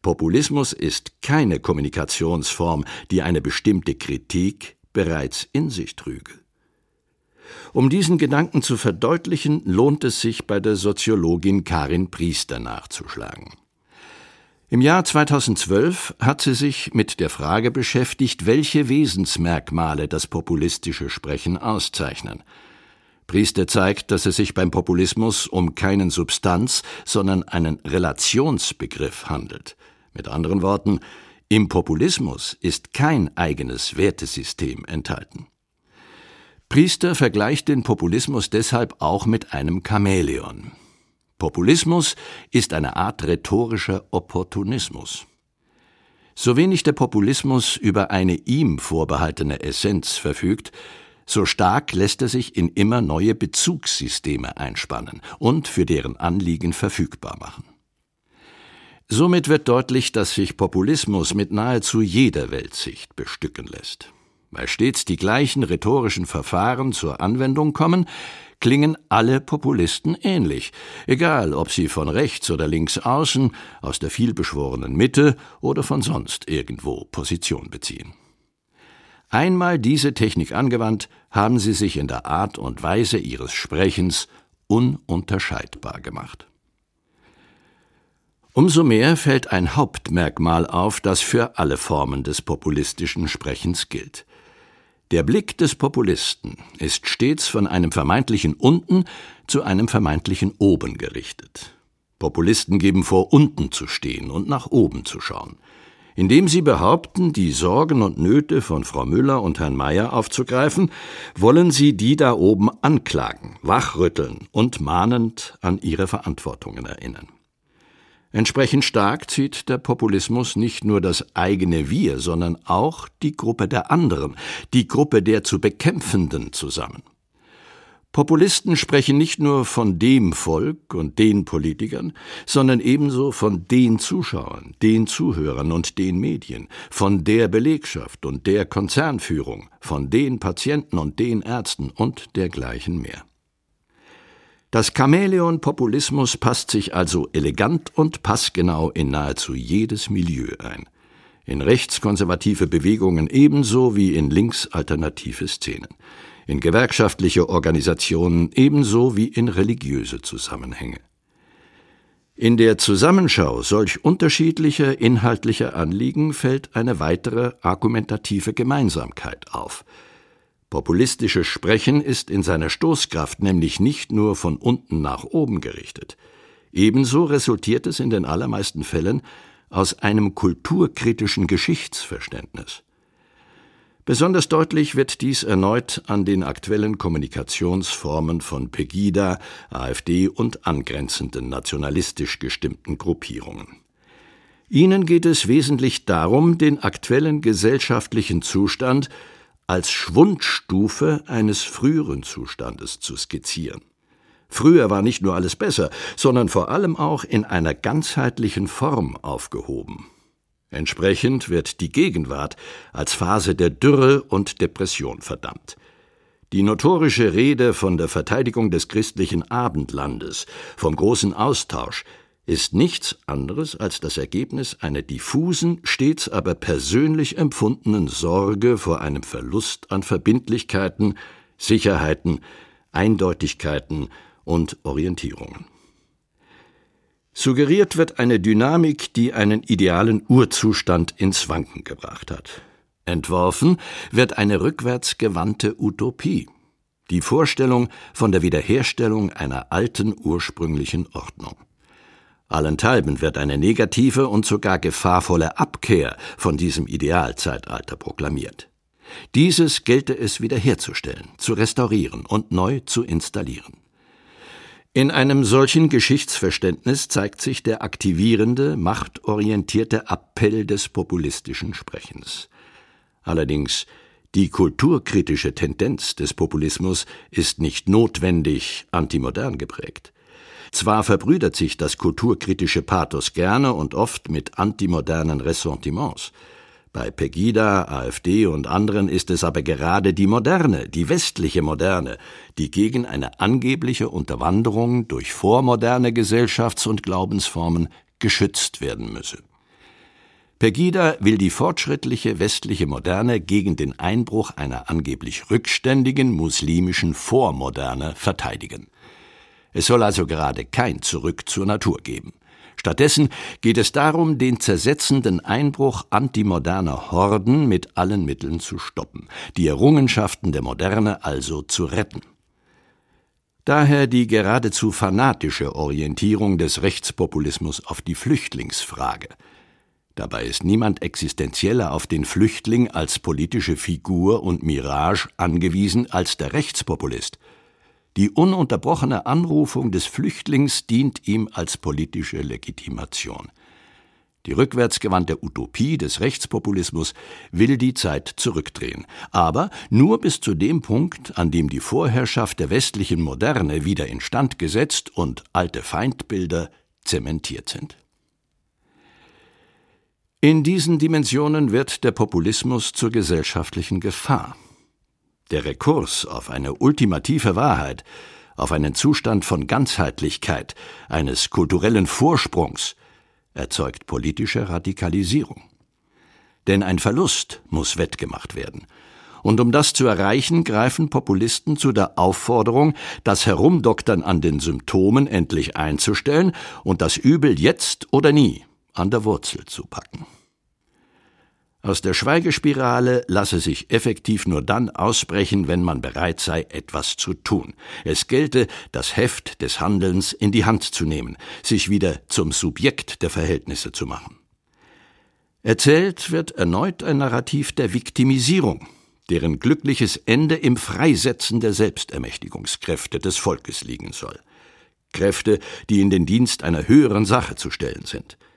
Populismus ist keine Kommunikationsform, die eine bestimmte Kritik bereits in sich trüge. Um diesen Gedanken zu verdeutlichen, lohnt es sich bei der Soziologin Karin Priester nachzuschlagen. Im Jahr 2012 hat sie sich mit der Frage beschäftigt, welche Wesensmerkmale das populistische Sprechen auszeichnen. Priester zeigt, dass es sich beim Populismus um keinen Substanz, sondern einen Relationsbegriff handelt. Mit anderen Worten, im Populismus ist kein eigenes Wertesystem enthalten. Priester vergleicht den Populismus deshalb auch mit einem Chamäleon. Populismus ist eine Art rhetorischer Opportunismus. So wenig der Populismus über eine ihm vorbehaltene Essenz verfügt, so stark lässt er sich in immer neue Bezugssysteme einspannen und für deren Anliegen verfügbar machen. Somit wird deutlich, dass sich Populismus mit nahezu jeder Weltsicht bestücken lässt. Weil stets die gleichen rhetorischen Verfahren zur Anwendung kommen, klingen alle Populisten ähnlich, egal ob sie von rechts oder links außen, aus der vielbeschworenen Mitte oder von sonst irgendwo Position beziehen. Einmal diese Technik angewandt, haben sie sich in der Art und Weise ihres Sprechens ununterscheidbar gemacht. Umso mehr fällt ein Hauptmerkmal auf, das für alle Formen des populistischen Sprechens gilt. Der Blick des Populisten ist stets von einem vermeintlichen Unten zu einem vermeintlichen Oben gerichtet. Populisten geben vor, unten zu stehen und nach oben zu schauen indem sie behaupten, die Sorgen und Nöte von Frau Müller und Herrn Meier aufzugreifen, wollen sie die da oben anklagen, wachrütteln und mahnend an ihre Verantwortungen erinnern. Entsprechend stark zieht der Populismus nicht nur das eigene Wir, sondern auch die Gruppe der anderen, die Gruppe der zu Bekämpfenden zusammen. Populisten sprechen nicht nur von dem Volk und den Politikern, sondern ebenso von den Zuschauern, den Zuhörern und den Medien, von der Belegschaft und der Konzernführung, von den Patienten und den Ärzten und dergleichen mehr. Das Chamäleon Populismus passt sich also elegant und passgenau in nahezu jedes Milieu ein. In rechtskonservative Bewegungen ebenso wie in linksalternative Szenen in gewerkschaftliche Organisationen ebenso wie in religiöse Zusammenhänge. In der Zusammenschau solch unterschiedlicher inhaltlicher Anliegen fällt eine weitere argumentative Gemeinsamkeit auf. Populistisches Sprechen ist in seiner Stoßkraft nämlich nicht nur von unten nach oben gerichtet. Ebenso resultiert es in den allermeisten Fällen aus einem kulturkritischen Geschichtsverständnis. Besonders deutlich wird dies erneut an den aktuellen Kommunikationsformen von Pegida, AfD und angrenzenden nationalistisch gestimmten Gruppierungen. Ihnen geht es wesentlich darum, den aktuellen gesellschaftlichen Zustand als Schwundstufe eines früheren Zustandes zu skizzieren. Früher war nicht nur alles besser, sondern vor allem auch in einer ganzheitlichen Form aufgehoben. Entsprechend wird die Gegenwart als Phase der Dürre und Depression verdammt. Die notorische Rede von der Verteidigung des christlichen Abendlandes, vom großen Austausch, ist nichts anderes als das Ergebnis einer diffusen, stets aber persönlich empfundenen Sorge vor einem Verlust an Verbindlichkeiten, Sicherheiten, Eindeutigkeiten und Orientierungen. Suggeriert wird eine Dynamik, die einen idealen Urzustand ins Wanken gebracht hat. Entworfen wird eine rückwärtsgewandte Utopie, die Vorstellung von der Wiederherstellung einer alten ursprünglichen Ordnung. Allenthalben wird eine negative und sogar gefahrvolle Abkehr von diesem Idealzeitalter proklamiert. Dieses gelte es wiederherzustellen, zu restaurieren und neu zu installieren. In einem solchen Geschichtsverständnis zeigt sich der aktivierende, machtorientierte Appell des populistischen Sprechens. Allerdings die kulturkritische Tendenz des Populismus ist nicht notwendig antimodern geprägt. Zwar verbrüdert sich das kulturkritische Pathos gerne und oft mit antimodernen Ressentiments, bei Pegida, AfD und anderen ist es aber gerade die moderne, die westliche Moderne, die gegen eine angebliche Unterwanderung durch vormoderne Gesellschafts- und Glaubensformen geschützt werden müsse. Pegida will die fortschrittliche westliche Moderne gegen den Einbruch einer angeblich rückständigen muslimischen Vormoderne verteidigen. Es soll also gerade kein Zurück zur Natur geben. Stattdessen geht es darum, den zersetzenden Einbruch antimoderner Horden mit allen Mitteln zu stoppen, die Errungenschaften der Moderne also zu retten. Daher die geradezu fanatische Orientierung des Rechtspopulismus auf die Flüchtlingsfrage. Dabei ist niemand existenzieller auf den Flüchtling als politische Figur und Mirage angewiesen als der Rechtspopulist – die ununterbrochene Anrufung des Flüchtlings dient ihm als politische Legitimation. Die rückwärtsgewandte Utopie des Rechtspopulismus will die Zeit zurückdrehen, aber nur bis zu dem Punkt, an dem die Vorherrschaft der westlichen Moderne wieder instand gesetzt und alte Feindbilder zementiert sind. In diesen Dimensionen wird der Populismus zur gesellschaftlichen Gefahr. Der Rekurs auf eine ultimative Wahrheit, auf einen Zustand von Ganzheitlichkeit, eines kulturellen Vorsprungs, erzeugt politische Radikalisierung. Denn ein Verlust muss wettgemacht werden, Und um das zu erreichen, greifen Populisten zu der Aufforderung, das Herumdoktern an den Symptomen endlich einzustellen und das Übel jetzt oder nie an der Wurzel zu packen. Aus der Schweigespirale lasse sich effektiv nur dann ausbrechen, wenn man bereit sei, etwas zu tun. Es gelte, das Heft des Handelns in die Hand zu nehmen, sich wieder zum Subjekt der Verhältnisse zu machen. Erzählt wird erneut ein Narrativ der Viktimisierung, deren glückliches Ende im Freisetzen der Selbstermächtigungskräfte des Volkes liegen soll. Kräfte, die in den Dienst einer höheren Sache zu stellen sind –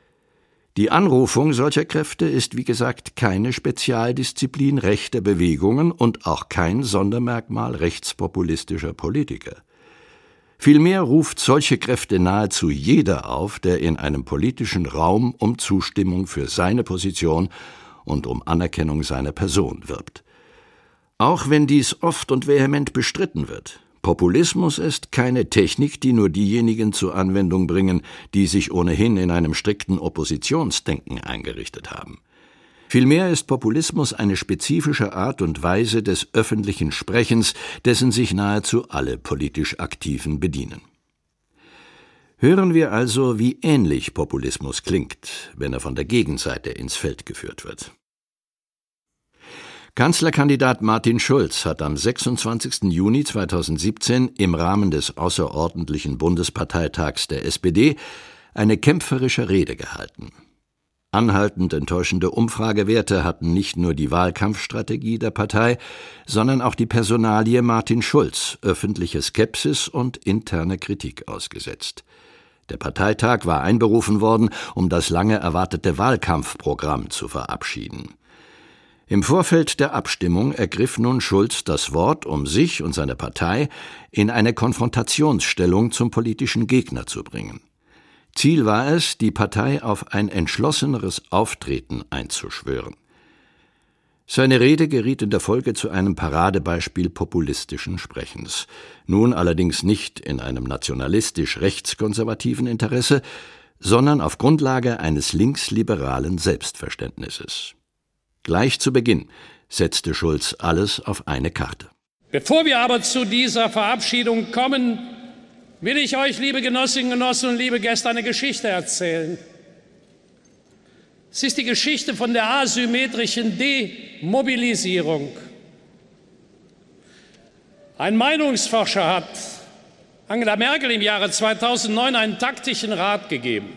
die Anrufung solcher Kräfte ist, wie gesagt, keine Spezialdisziplin rechter Bewegungen und auch kein Sondermerkmal rechtspopulistischer Politiker. Vielmehr ruft solche Kräfte nahezu jeder auf, der in einem politischen Raum um Zustimmung für seine Position und um Anerkennung seiner Person wirbt. Auch wenn dies oft und vehement bestritten wird, Populismus ist keine Technik, die nur diejenigen zur Anwendung bringen, die sich ohnehin in einem strikten Oppositionsdenken eingerichtet haben. Vielmehr ist Populismus eine spezifische Art und Weise des öffentlichen Sprechens, dessen sich nahezu alle politisch Aktiven bedienen. Hören wir also, wie ähnlich Populismus klingt, wenn er von der Gegenseite ins Feld geführt wird. Kanzlerkandidat Martin Schulz hat am 26. Juni 2017 im Rahmen des außerordentlichen Bundesparteitags der SPD eine kämpferische Rede gehalten. Anhaltend enttäuschende Umfragewerte hatten nicht nur die Wahlkampfstrategie der Partei, sondern auch die Personalie Martin Schulz öffentliche Skepsis und interne Kritik ausgesetzt. Der Parteitag war einberufen worden, um das lange erwartete Wahlkampfprogramm zu verabschieden. Im Vorfeld der Abstimmung ergriff nun Schulz das Wort, um sich und seine Partei in eine Konfrontationsstellung zum politischen Gegner zu bringen. Ziel war es, die Partei auf ein entschlosseneres Auftreten einzuschwören. Seine Rede geriet in der Folge zu einem Paradebeispiel populistischen Sprechens, nun allerdings nicht in einem nationalistisch rechtskonservativen Interesse, sondern auf Grundlage eines linksliberalen Selbstverständnisses. Gleich zu Beginn setzte Schulz alles auf eine Karte. Bevor wir aber zu dieser Verabschiedung kommen, will ich euch, liebe Genossinnen und Genossen und liebe Gäste, eine Geschichte erzählen. Es ist die Geschichte von der asymmetrischen Demobilisierung. Ein Meinungsforscher hat Angela Merkel im Jahre 2009 einen taktischen Rat gegeben.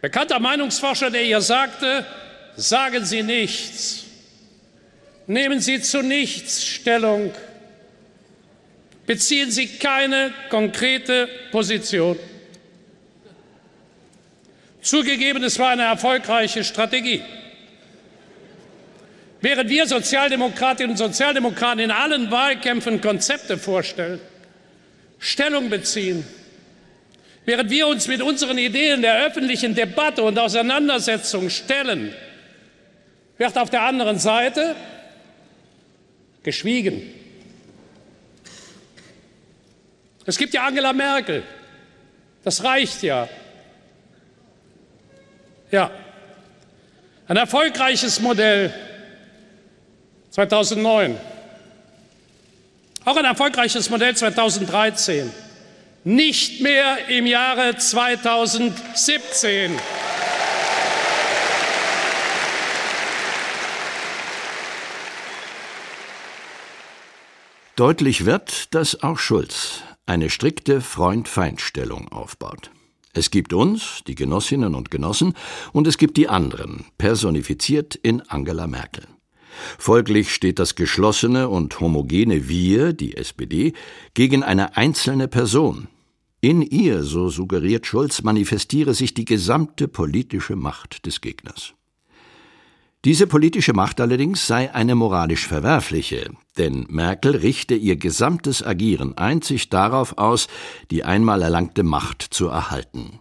Bekannter Meinungsforscher, der ihr sagte, Sagen Sie nichts. Nehmen Sie zu nichts Stellung. Beziehen Sie keine konkrete Position. Zugegeben, es war eine erfolgreiche Strategie. Während wir Sozialdemokratinnen und Sozialdemokraten in allen Wahlkämpfen Konzepte vorstellen, Stellung beziehen, während wir uns mit unseren Ideen der öffentlichen Debatte und Auseinandersetzung stellen, wird auf der anderen Seite geschwiegen. Es gibt ja Angela Merkel. Das reicht ja. Ja. Ein erfolgreiches Modell 2009. Auch ein erfolgreiches Modell 2013. Nicht mehr im Jahre 2017. Deutlich wird, dass auch Schulz eine strikte Freund-Feind-Stellung aufbaut. Es gibt uns, die Genossinnen und Genossen, und es gibt die anderen, personifiziert in Angela Merkel. Folglich steht das geschlossene und homogene Wir, die SPD, gegen eine einzelne Person. In ihr, so suggeriert Schulz, manifestiere sich die gesamte politische Macht des Gegners. Diese politische Macht allerdings sei eine moralisch verwerfliche, denn Merkel richte ihr gesamtes Agieren einzig darauf aus, die einmal erlangte Macht zu erhalten.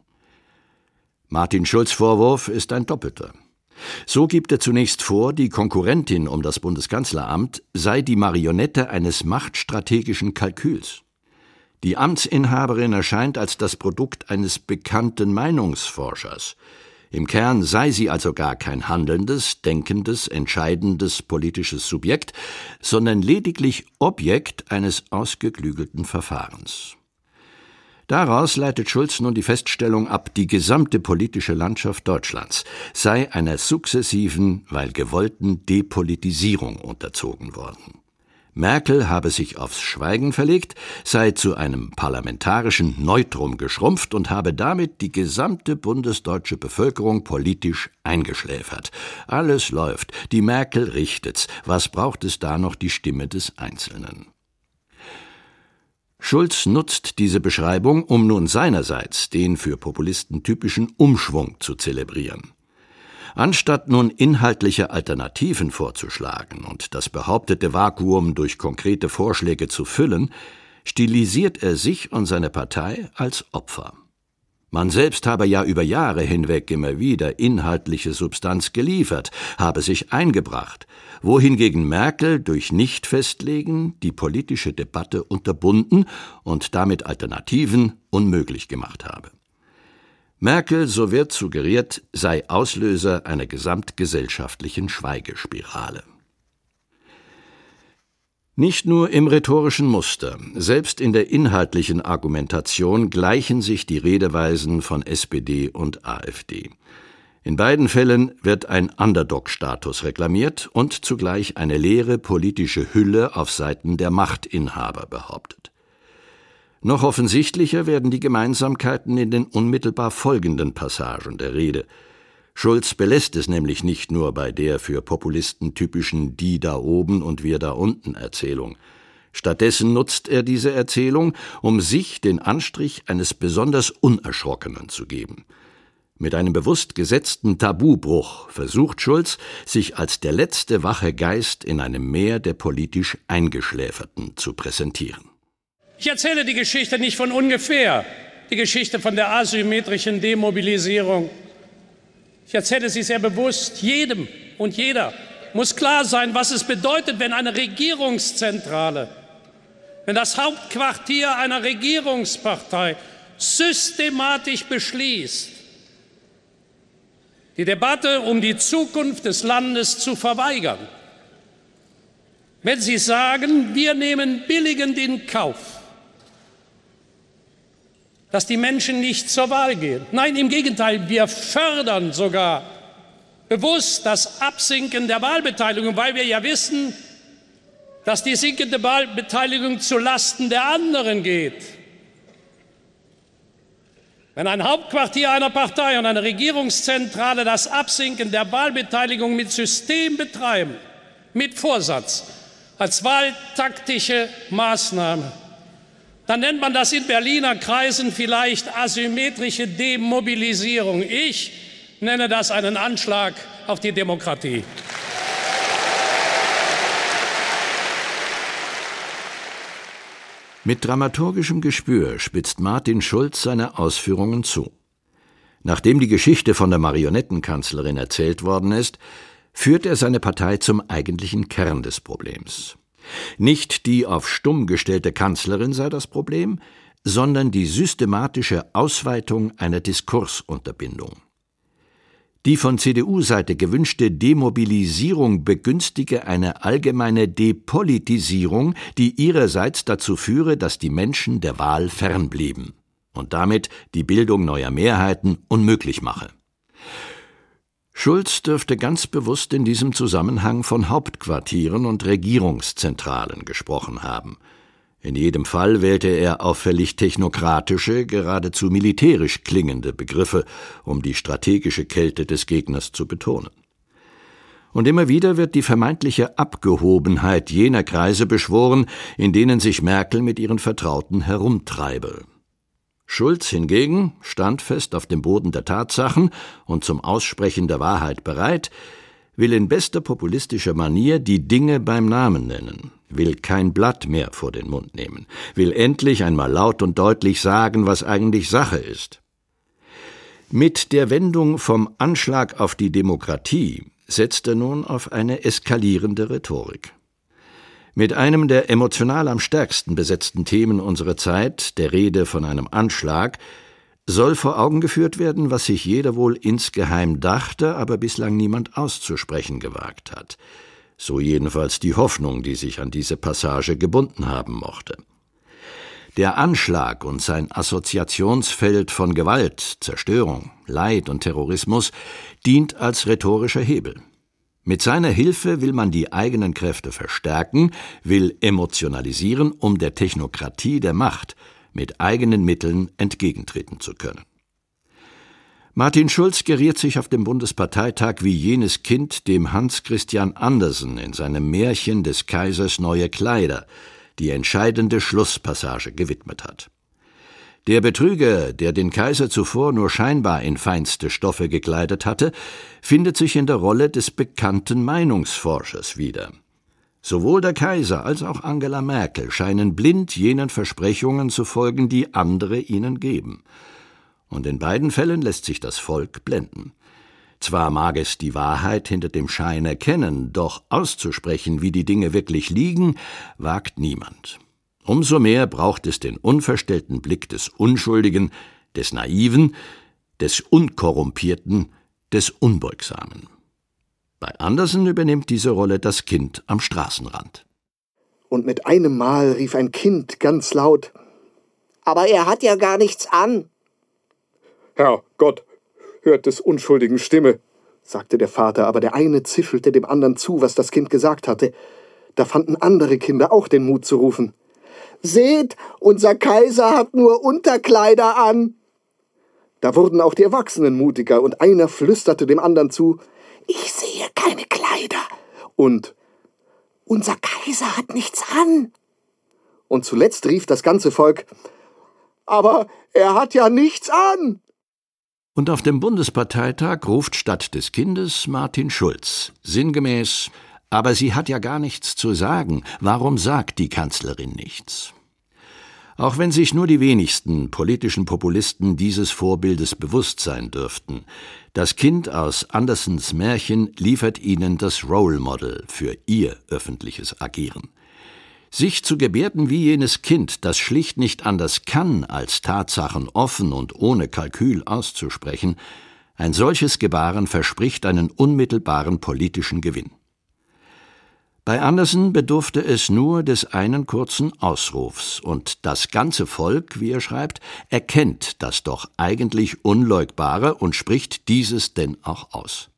Martin Schulz Vorwurf ist ein doppelter. So gibt er zunächst vor, die Konkurrentin um das Bundeskanzleramt sei die Marionette eines machtstrategischen Kalküls. Die Amtsinhaberin erscheint als das Produkt eines bekannten Meinungsforschers, Im Kern sei sie also gar kein handelndes, denkendes, entscheidendes politisches Subjekt, sondern lediglich Objekt eines ausgeklügelten Verfahrens. Daraus leitet Schulz nun die Feststellung ab, die gesamte politische Landschaft Deutschlands sei einer sukzessiven, weil gewollten Depolitisierung unterzogen worden. Merkel habe sich aufs Schweigen verlegt, sei zu einem parlamentarischen Neutrum geschrumpft und habe damit die gesamte bundesdeutsche Bevölkerung politisch eingeschläfert. Alles läuft, die Merkel richtet's, was braucht es da noch die Stimme des Einzelnen? Schulz nutzt diese Beschreibung, um nun seinerseits den für Populisten typischen Umschwung zu zelebrieren. Anstatt nun inhaltliche Alternativen vorzuschlagen und das behauptete Vakuum durch konkrete Vorschläge zu füllen, stilisiert er sich und seine Partei als Opfer. Man selbst habe ja über Jahre hinweg immer wieder inhaltliche Substanz geliefert, habe sich eingebracht, wohingegen Merkel durch Nichtfestlegen die politische Debatte unterbunden und damit Alternativen unmöglich gemacht habe. Merkel, so wird suggeriert, sei Auslöser einer gesamtgesellschaftlichen Schweigespirale. Nicht nur im rhetorischen Muster, selbst in der inhaltlichen Argumentation gleichen sich die Redeweisen von SPD und AfD. In beiden Fällen wird ein Underdog-Status reklamiert und zugleich eine leere politische Hülle auf Seiten der Machtinhaber behauptet. Noch offensichtlicher werden die Gemeinsamkeiten in den unmittelbar folgenden Passagen der Rede. Schulz belässt es nämlich nicht nur bei der für Populisten typischen Die da oben und wir da unten Erzählung. Stattdessen nutzt er diese Erzählung, um sich den Anstrich eines besonders Unerschrockenen zu geben. Mit einem bewusst gesetzten Tabubruch versucht Schulz, sich als der letzte wache Geist in einem Meer der politisch Eingeschläferten zu präsentieren. Ich erzähle die Geschichte nicht von ungefähr, die Geschichte von der asymmetrischen Demobilisierung. Ich erzähle sie sehr bewusst. Jedem und jeder muss klar sein, was es bedeutet, wenn eine Regierungszentrale, wenn das Hauptquartier einer Regierungspartei systematisch beschließt, die Debatte um die Zukunft des Landes zu verweigern. Wenn Sie sagen, wir nehmen billigend in Kauf, dass die Menschen nicht zur Wahl gehen. Nein, im Gegenteil, wir fördern sogar bewusst das Absinken der Wahlbeteiligung, weil wir ja wissen, dass die sinkende Wahlbeteiligung zu Lasten der anderen geht. Wenn ein Hauptquartier einer Partei und eine Regierungszentrale das Absinken der Wahlbeteiligung mit System betreiben, mit Vorsatz, als wahltaktische Maßnahme, dann nennt man das in Berliner Kreisen vielleicht asymmetrische Demobilisierung. Ich nenne das einen Anschlag auf die Demokratie. Mit dramaturgischem Gespür spitzt Martin Schulz seine Ausführungen zu. Nachdem die Geschichte von der Marionettenkanzlerin erzählt worden ist, führt er seine Partei zum eigentlichen Kern des Problems. Nicht die auf stumm gestellte Kanzlerin sei das Problem, sondern die systematische Ausweitung einer Diskursunterbindung. Die von CDU-Seite gewünschte Demobilisierung begünstige eine allgemeine Depolitisierung, die ihrerseits dazu führe, dass die Menschen der Wahl fernblieben und damit die Bildung neuer Mehrheiten unmöglich mache. Schulz dürfte ganz bewusst in diesem Zusammenhang von Hauptquartieren und Regierungszentralen gesprochen haben. In jedem Fall wählte er auffällig technokratische, geradezu militärisch klingende Begriffe, um die strategische Kälte des Gegners zu betonen. Und immer wieder wird die vermeintliche Abgehobenheit jener Kreise beschworen, in denen sich Merkel mit ihren Vertrauten herumtreibe. Schulz hingegen, standfest auf dem Boden der Tatsachen und zum Aussprechen der Wahrheit bereit, will in bester populistischer Manier die Dinge beim Namen nennen, will kein Blatt mehr vor den Mund nehmen, will endlich einmal laut und deutlich sagen, was eigentlich Sache ist. Mit der Wendung vom Anschlag auf die Demokratie setzt er nun auf eine eskalierende Rhetorik. Mit einem der emotional am stärksten besetzten Themen unserer Zeit, der Rede von einem Anschlag, soll vor Augen geführt werden, was sich jeder wohl insgeheim dachte, aber bislang niemand auszusprechen gewagt hat. So jedenfalls die Hoffnung, die sich an diese Passage gebunden haben mochte. Der Anschlag und sein Assoziationsfeld von Gewalt, Zerstörung, Leid und Terrorismus dient als rhetorischer Hebel. Mit seiner Hilfe will man die eigenen Kräfte verstärken, will emotionalisieren, um der Technokratie der Macht mit eigenen Mitteln entgegentreten zu können. Martin Schulz geriert sich auf dem Bundesparteitag wie jenes Kind, dem Hans Christian Andersen in seinem Märchen des Kaisers neue Kleider die entscheidende Schlusspassage gewidmet hat. Der Betrüger, der den Kaiser zuvor nur scheinbar in feinste Stoffe gekleidet hatte, findet sich in der Rolle des bekannten Meinungsforschers wieder. Sowohl der Kaiser als auch Angela Merkel scheinen blind jenen Versprechungen zu folgen, die andere ihnen geben. Und in beiden Fällen lässt sich das Volk blenden. Zwar mag es die Wahrheit hinter dem Schein erkennen, doch auszusprechen, wie die Dinge wirklich liegen, wagt niemand. Umso mehr braucht es den unverstellten Blick des Unschuldigen, des Naiven, des Unkorrumpierten, des Unbeugsamen. Bei Andersen übernimmt diese Rolle das Kind am Straßenrand. Und mit einem Mal rief ein Kind ganz laut Aber er hat ja gar nichts an. Herr Gott, hört des Unschuldigen Stimme, sagte der Vater, aber der eine zischelte dem anderen zu, was das Kind gesagt hatte. Da fanden andere Kinder auch den Mut zu rufen. Seht, unser Kaiser hat nur Unterkleider an. Da wurden auch die Erwachsenen mutiger, und einer flüsterte dem anderen zu Ich sehe keine Kleider. Und Unser Kaiser hat nichts an. Und zuletzt rief das ganze Volk Aber er hat ja nichts an. Und auf dem Bundesparteitag ruft statt des Kindes Martin Schulz sinngemäß Aber sie hat ja gar nichts zu sagen, warum sagt die Kanzlerin nichts? Auch wenn sich nur die wenigsten politischen Populisten dieses Vorbildes bewusst sein dürften, das Kind aus Andersens Märchen liefert ihnen das Role Model für ihr öffentliches Agieren. Sich zu gebärden wie jenes Kind, das schlicht nicht anders kann, als Tatsachen offen und ohne Kalkül auszusprechen, ein solches Gebaren verspricht einen unmittelbaren politischen Gewinn. Bei Andersen bedurfte es nur des einen kurzen Ausrufs, und das ganze Volk, wie er schreibt, erkennt das doch eigentlich Unleugbare und spricht dieses denn auch aus.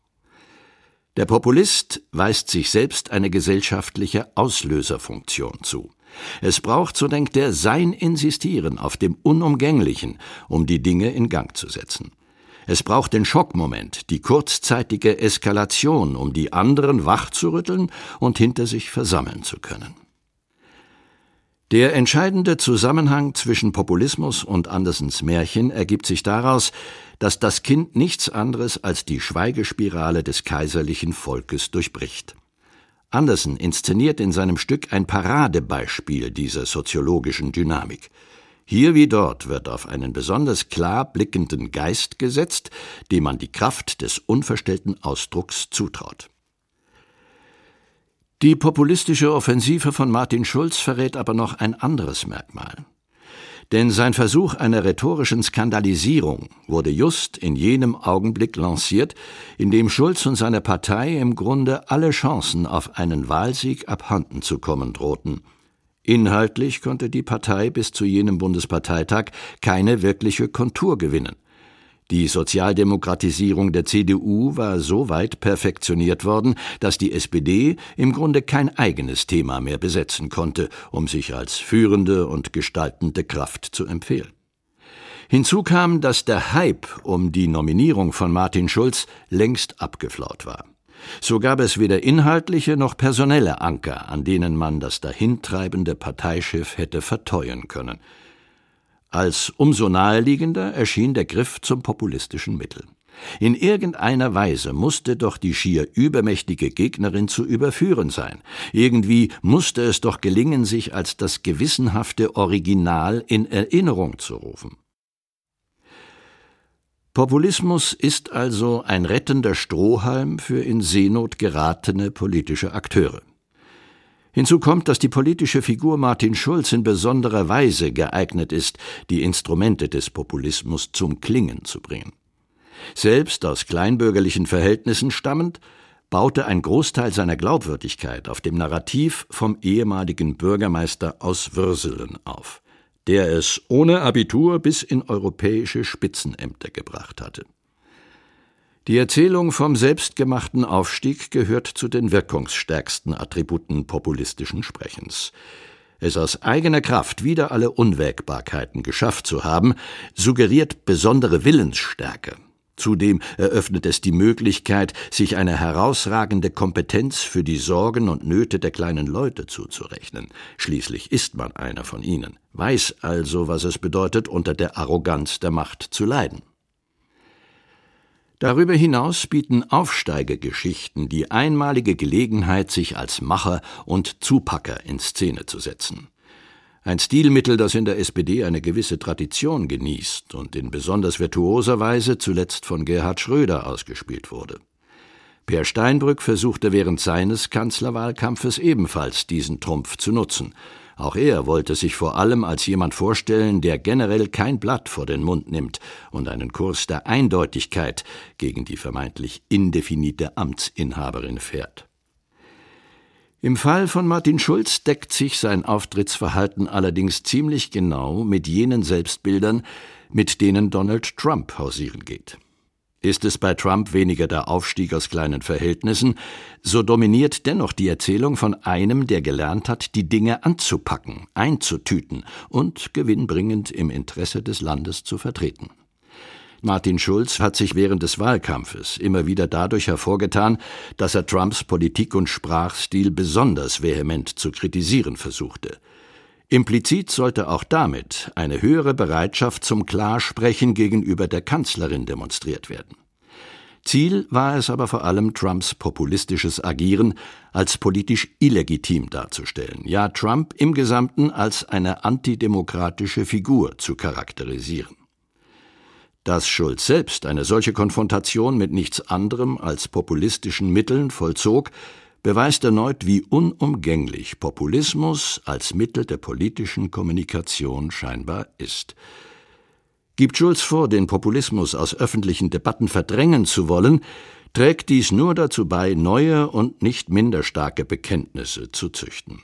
Der Populist weist sich selbst eine gesellschaftliche Auslöserfunktion zu. Es braucht, so denkt er, sein Insistieren auf dem Unumgänglichen, um die Dinge in Gang zu setzen. Es braucht den Schockmoment, die kurzzeitige Eskalation, um die anderen wachzurütteln und hinter sich versammeln zu können. Der entscheidende Zusammenhang zwischen Populismus und Andersens Märchen ergibt sich daraus, dass das Kind nichts anderes als die Schweigespirale des kaiserlichen Volkes durchbricht. Andersen inszeniert in seinem Stück ein Paradebeispiel dieser soziologischen Dynamik. Hier wie dort wird auf einen besonders klar blickenden Geist gesetzt, dem man die Kraft des unverstellten Ausdrucks zutraut. Die populistische Offensive von Martin Schulz verrät aber noch ein anderes Merkmal. Denn sein Versuch einer rhetorischen Skandalisierung wurde just in jenem Augenblick lanciert, in dem Schulz und seine Partei im Grunde alle Chancen auf einen Wahlsieg abhanden zu kommen drohten. Inhaltlich konnte die Partei bis zu jenem Bundesparteitag keine wirkliche Kontur gewinnen. Die Sozialdemokratisierung der CDU war so weit perfektioniert worden, dass die SPD im Grunde kein eigenes Thema mehr besetzen konnte, um sich als führende und gestaltende Kraft zu empfehlen. Hinzu kam, dass der Hype um die Nominierung von Martin Schulz längst abgeflaut war. So gab es weder inhaltliche noch personelle Anker, an denen man das dahintreibende Parteischiff hätte verteuern können. Als umso naheliegender erschien der Griff zum populistischen Mittel. In irgendeiner Weise musste doch die schier übermächtige Gegnerin zu überführen sein. Irgendwie musste es doch gelingen, sich als das gewissenhafte Original in Erinnerung zu rufen. Populismus ist also ein rettender Strohhalm für in Seenot geratene politische Akteure. Hinzu kommt, dass die politische Figur Martin Schulz in besonderer Weise geeignet ist, die Instrumente des Populismus zum Klingen zu bringen. Selbst aus kleinbürgerlichen Verhältnissen stammend, baute ein Großteil seiner Glaubwürdigkeit auf dem Narrativ vom ehemaligen Bürgermeister aus Würselen auf, der es ohne Abitur bis in europäische Spitzenämter gebracht hatte. Die Erzählung vom selbstgemachten Aufstieg gehört zu den wirkungsstärksten Attributen populistischen Sprechens. Es aus eigener Kraft wieder alle Unwägbarkeiten geschafft zu haben, suggeriert besondere Willensstärke. Zudem eröffnet es die Möglichkeit, sich eine herausragende Kompetenz für die Sorgen und Nöte der kleinen Leute zuzurechnen. Schließlich ist man einer von ihnen, weiß also, was es bedeutet, unter der Arroganz der Macht zu leiden. Darüber hinaus bieten Aufsteigergeschichten die einmalige Gelegenheit, sich als Macher und Zupacker in Szene zu setzen. Ein Stilmittel, das in der SPD eine gewisse Tradition genießt und in besonders virtuoser Weise zuletzt von Gerhard Schröder ausgespielt wurde. Per Steinbrück versuchte während seines Kanzlerwahlkampfes ebenfalls diesen Trumpf zu nutzen – auch er wollte sich vor allem als jemand vorstellen, der generell kein Blatt vor den Mund nimmt und einen Kurs der Eindeutigkeit gegen die vermeintlich indefinite Amtsinhaberin fährt. Im Fall von Martin Schulz deckt sich sein Auftrittsverhalten allerdings ziemlich genau mit jenen Selbstbildern, mit denen Donald Trump hausieren geht. Ist es bei Trump weniger der Aufstieg aus kleinen Verhältnissen, so dominiert dennoch die Erzählung von einem, der gelernt hat, die Dinge anzupacken, einzutüten und gewinnbringend im Interesse des Landes zu vertreten. Martin Schulz hat sich während des Wahlkampfes immer wieder dadurch hervorgetan, dass er Trumps Politik und Sprachstil besonders vehement zu kritisieren versuchte. Implizit sollte auch damit eine höhere Bereitschaft zum Klarsprechen gegenüber der Kanzlerin demonstriert werden. Ziel war es aber vor allem, Trumps populistisches Agieren als politisch illegitim darzustellen, ja Trump im Gesamten als eine antidemokratische Figur zu charakterisieren. Dass Schulz selbst eine solche Konfrontation mit nichts anderem als populistischen Mitteln vollzog, beweist erneut, wie unumgänglich Populismus als Mittel der politischen Kommunikation scheinbar ist. Gibt Schulz vor, den Populismus aus öffentlichen Debatten verdrängen zu wollen, trägt dies nur dazu bei, neue und nicht minder starke Bekenntnisse zu züchten.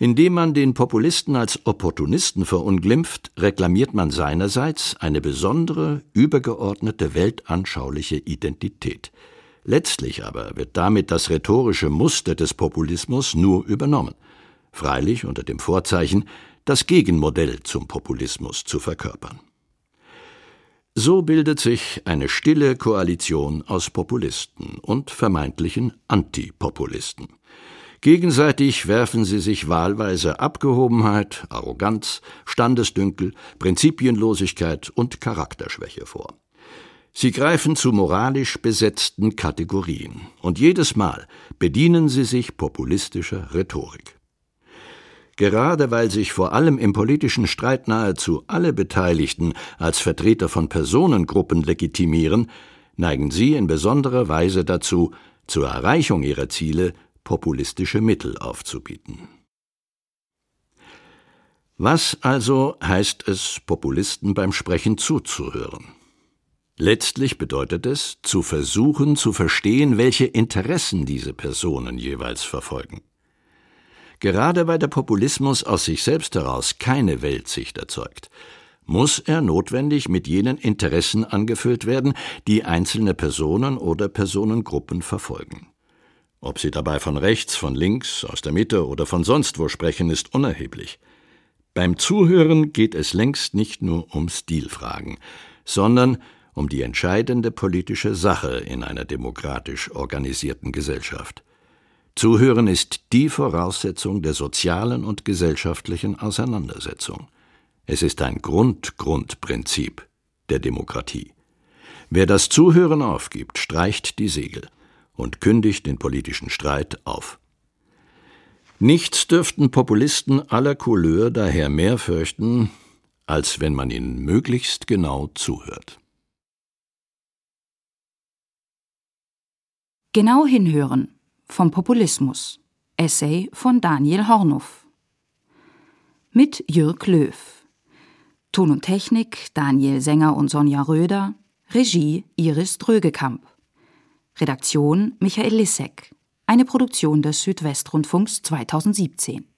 Indem man den Populisten als Opportunisten verunglimpft, reklamiert man seinerseits eine besondere, übergeordnete weltanschauliche Identität – Letztlich aber wird damit das rhetorische Muster des Populismus nur übernommen, freilich unter dem Vorzeichen, das Gegenmodell zum Populismus zu verkörpern. So bildet sich eine stille Koalition aus Populisten und vermeintlichen Antipopulisten. Gegenseitig werfen sie sich wahlweise Abgehobenheit, Arroganz, Standesdünkel, Prinzipienlosigkeit und Charakterschwäche vor. Sie greifen zu moralisch besetzten Kategorien, und jedes Mal bedienen sie sich populistischer Rhetorik. Gerade weil sich vor allem im politischen Streit nahezu alle Beteiligten als Vertreter von Personengruppen legitimieren, neigen sie in besonderer Weise dazu, zur Erreichung ihrer Ziele populistische Mittel aufzubieten. Was also heißt es, Populisten beim Sprechen zuzuhören? Letztlich bedeutet es, zu versuchen zu verstehen, welche Interessen diese Personen jeweils verfolgen. Gerade weil der Populismus aus sich selbst heraus keine Weltsicht erzeugt, muss er notwendig mit jenen Interessen angefüllt werden, die einzelne Personen oder Personengruppen verfolgen. Ob sie dabei von rechts, von links, aus der Mitte oder von sonst wo sprechen, ist unerheblich. Beim Zuhören geht es längst nicht nur um Stilfragen, sondern um die entscheidende politische Sache in einer demokratisch organisierten Gesellschaft. Zuhören ist die Voraussetzung der sozialen und gesellschaftlichen Auseinandersetzung. Es ist ein Grundgrundprinzip der Demokratie. Wer das Zuhören aufgibt, streicht die Segel und kündigt den politischen Streit auf. Nichts dürften Populisten aller Couleur daher mehr fürchten, als wenn man ihnen möglichst genau zuhört. Genau hinhören vom Populismus. Essay von Daniel Hornuff. Mit Jürg Löw. Ton und Technik Daniel Sänger und Sonja Röder. Regie Iris Drögekamp. Redaktion Michael Lissek. Eine Produktion des Südwestrundfunks 2017.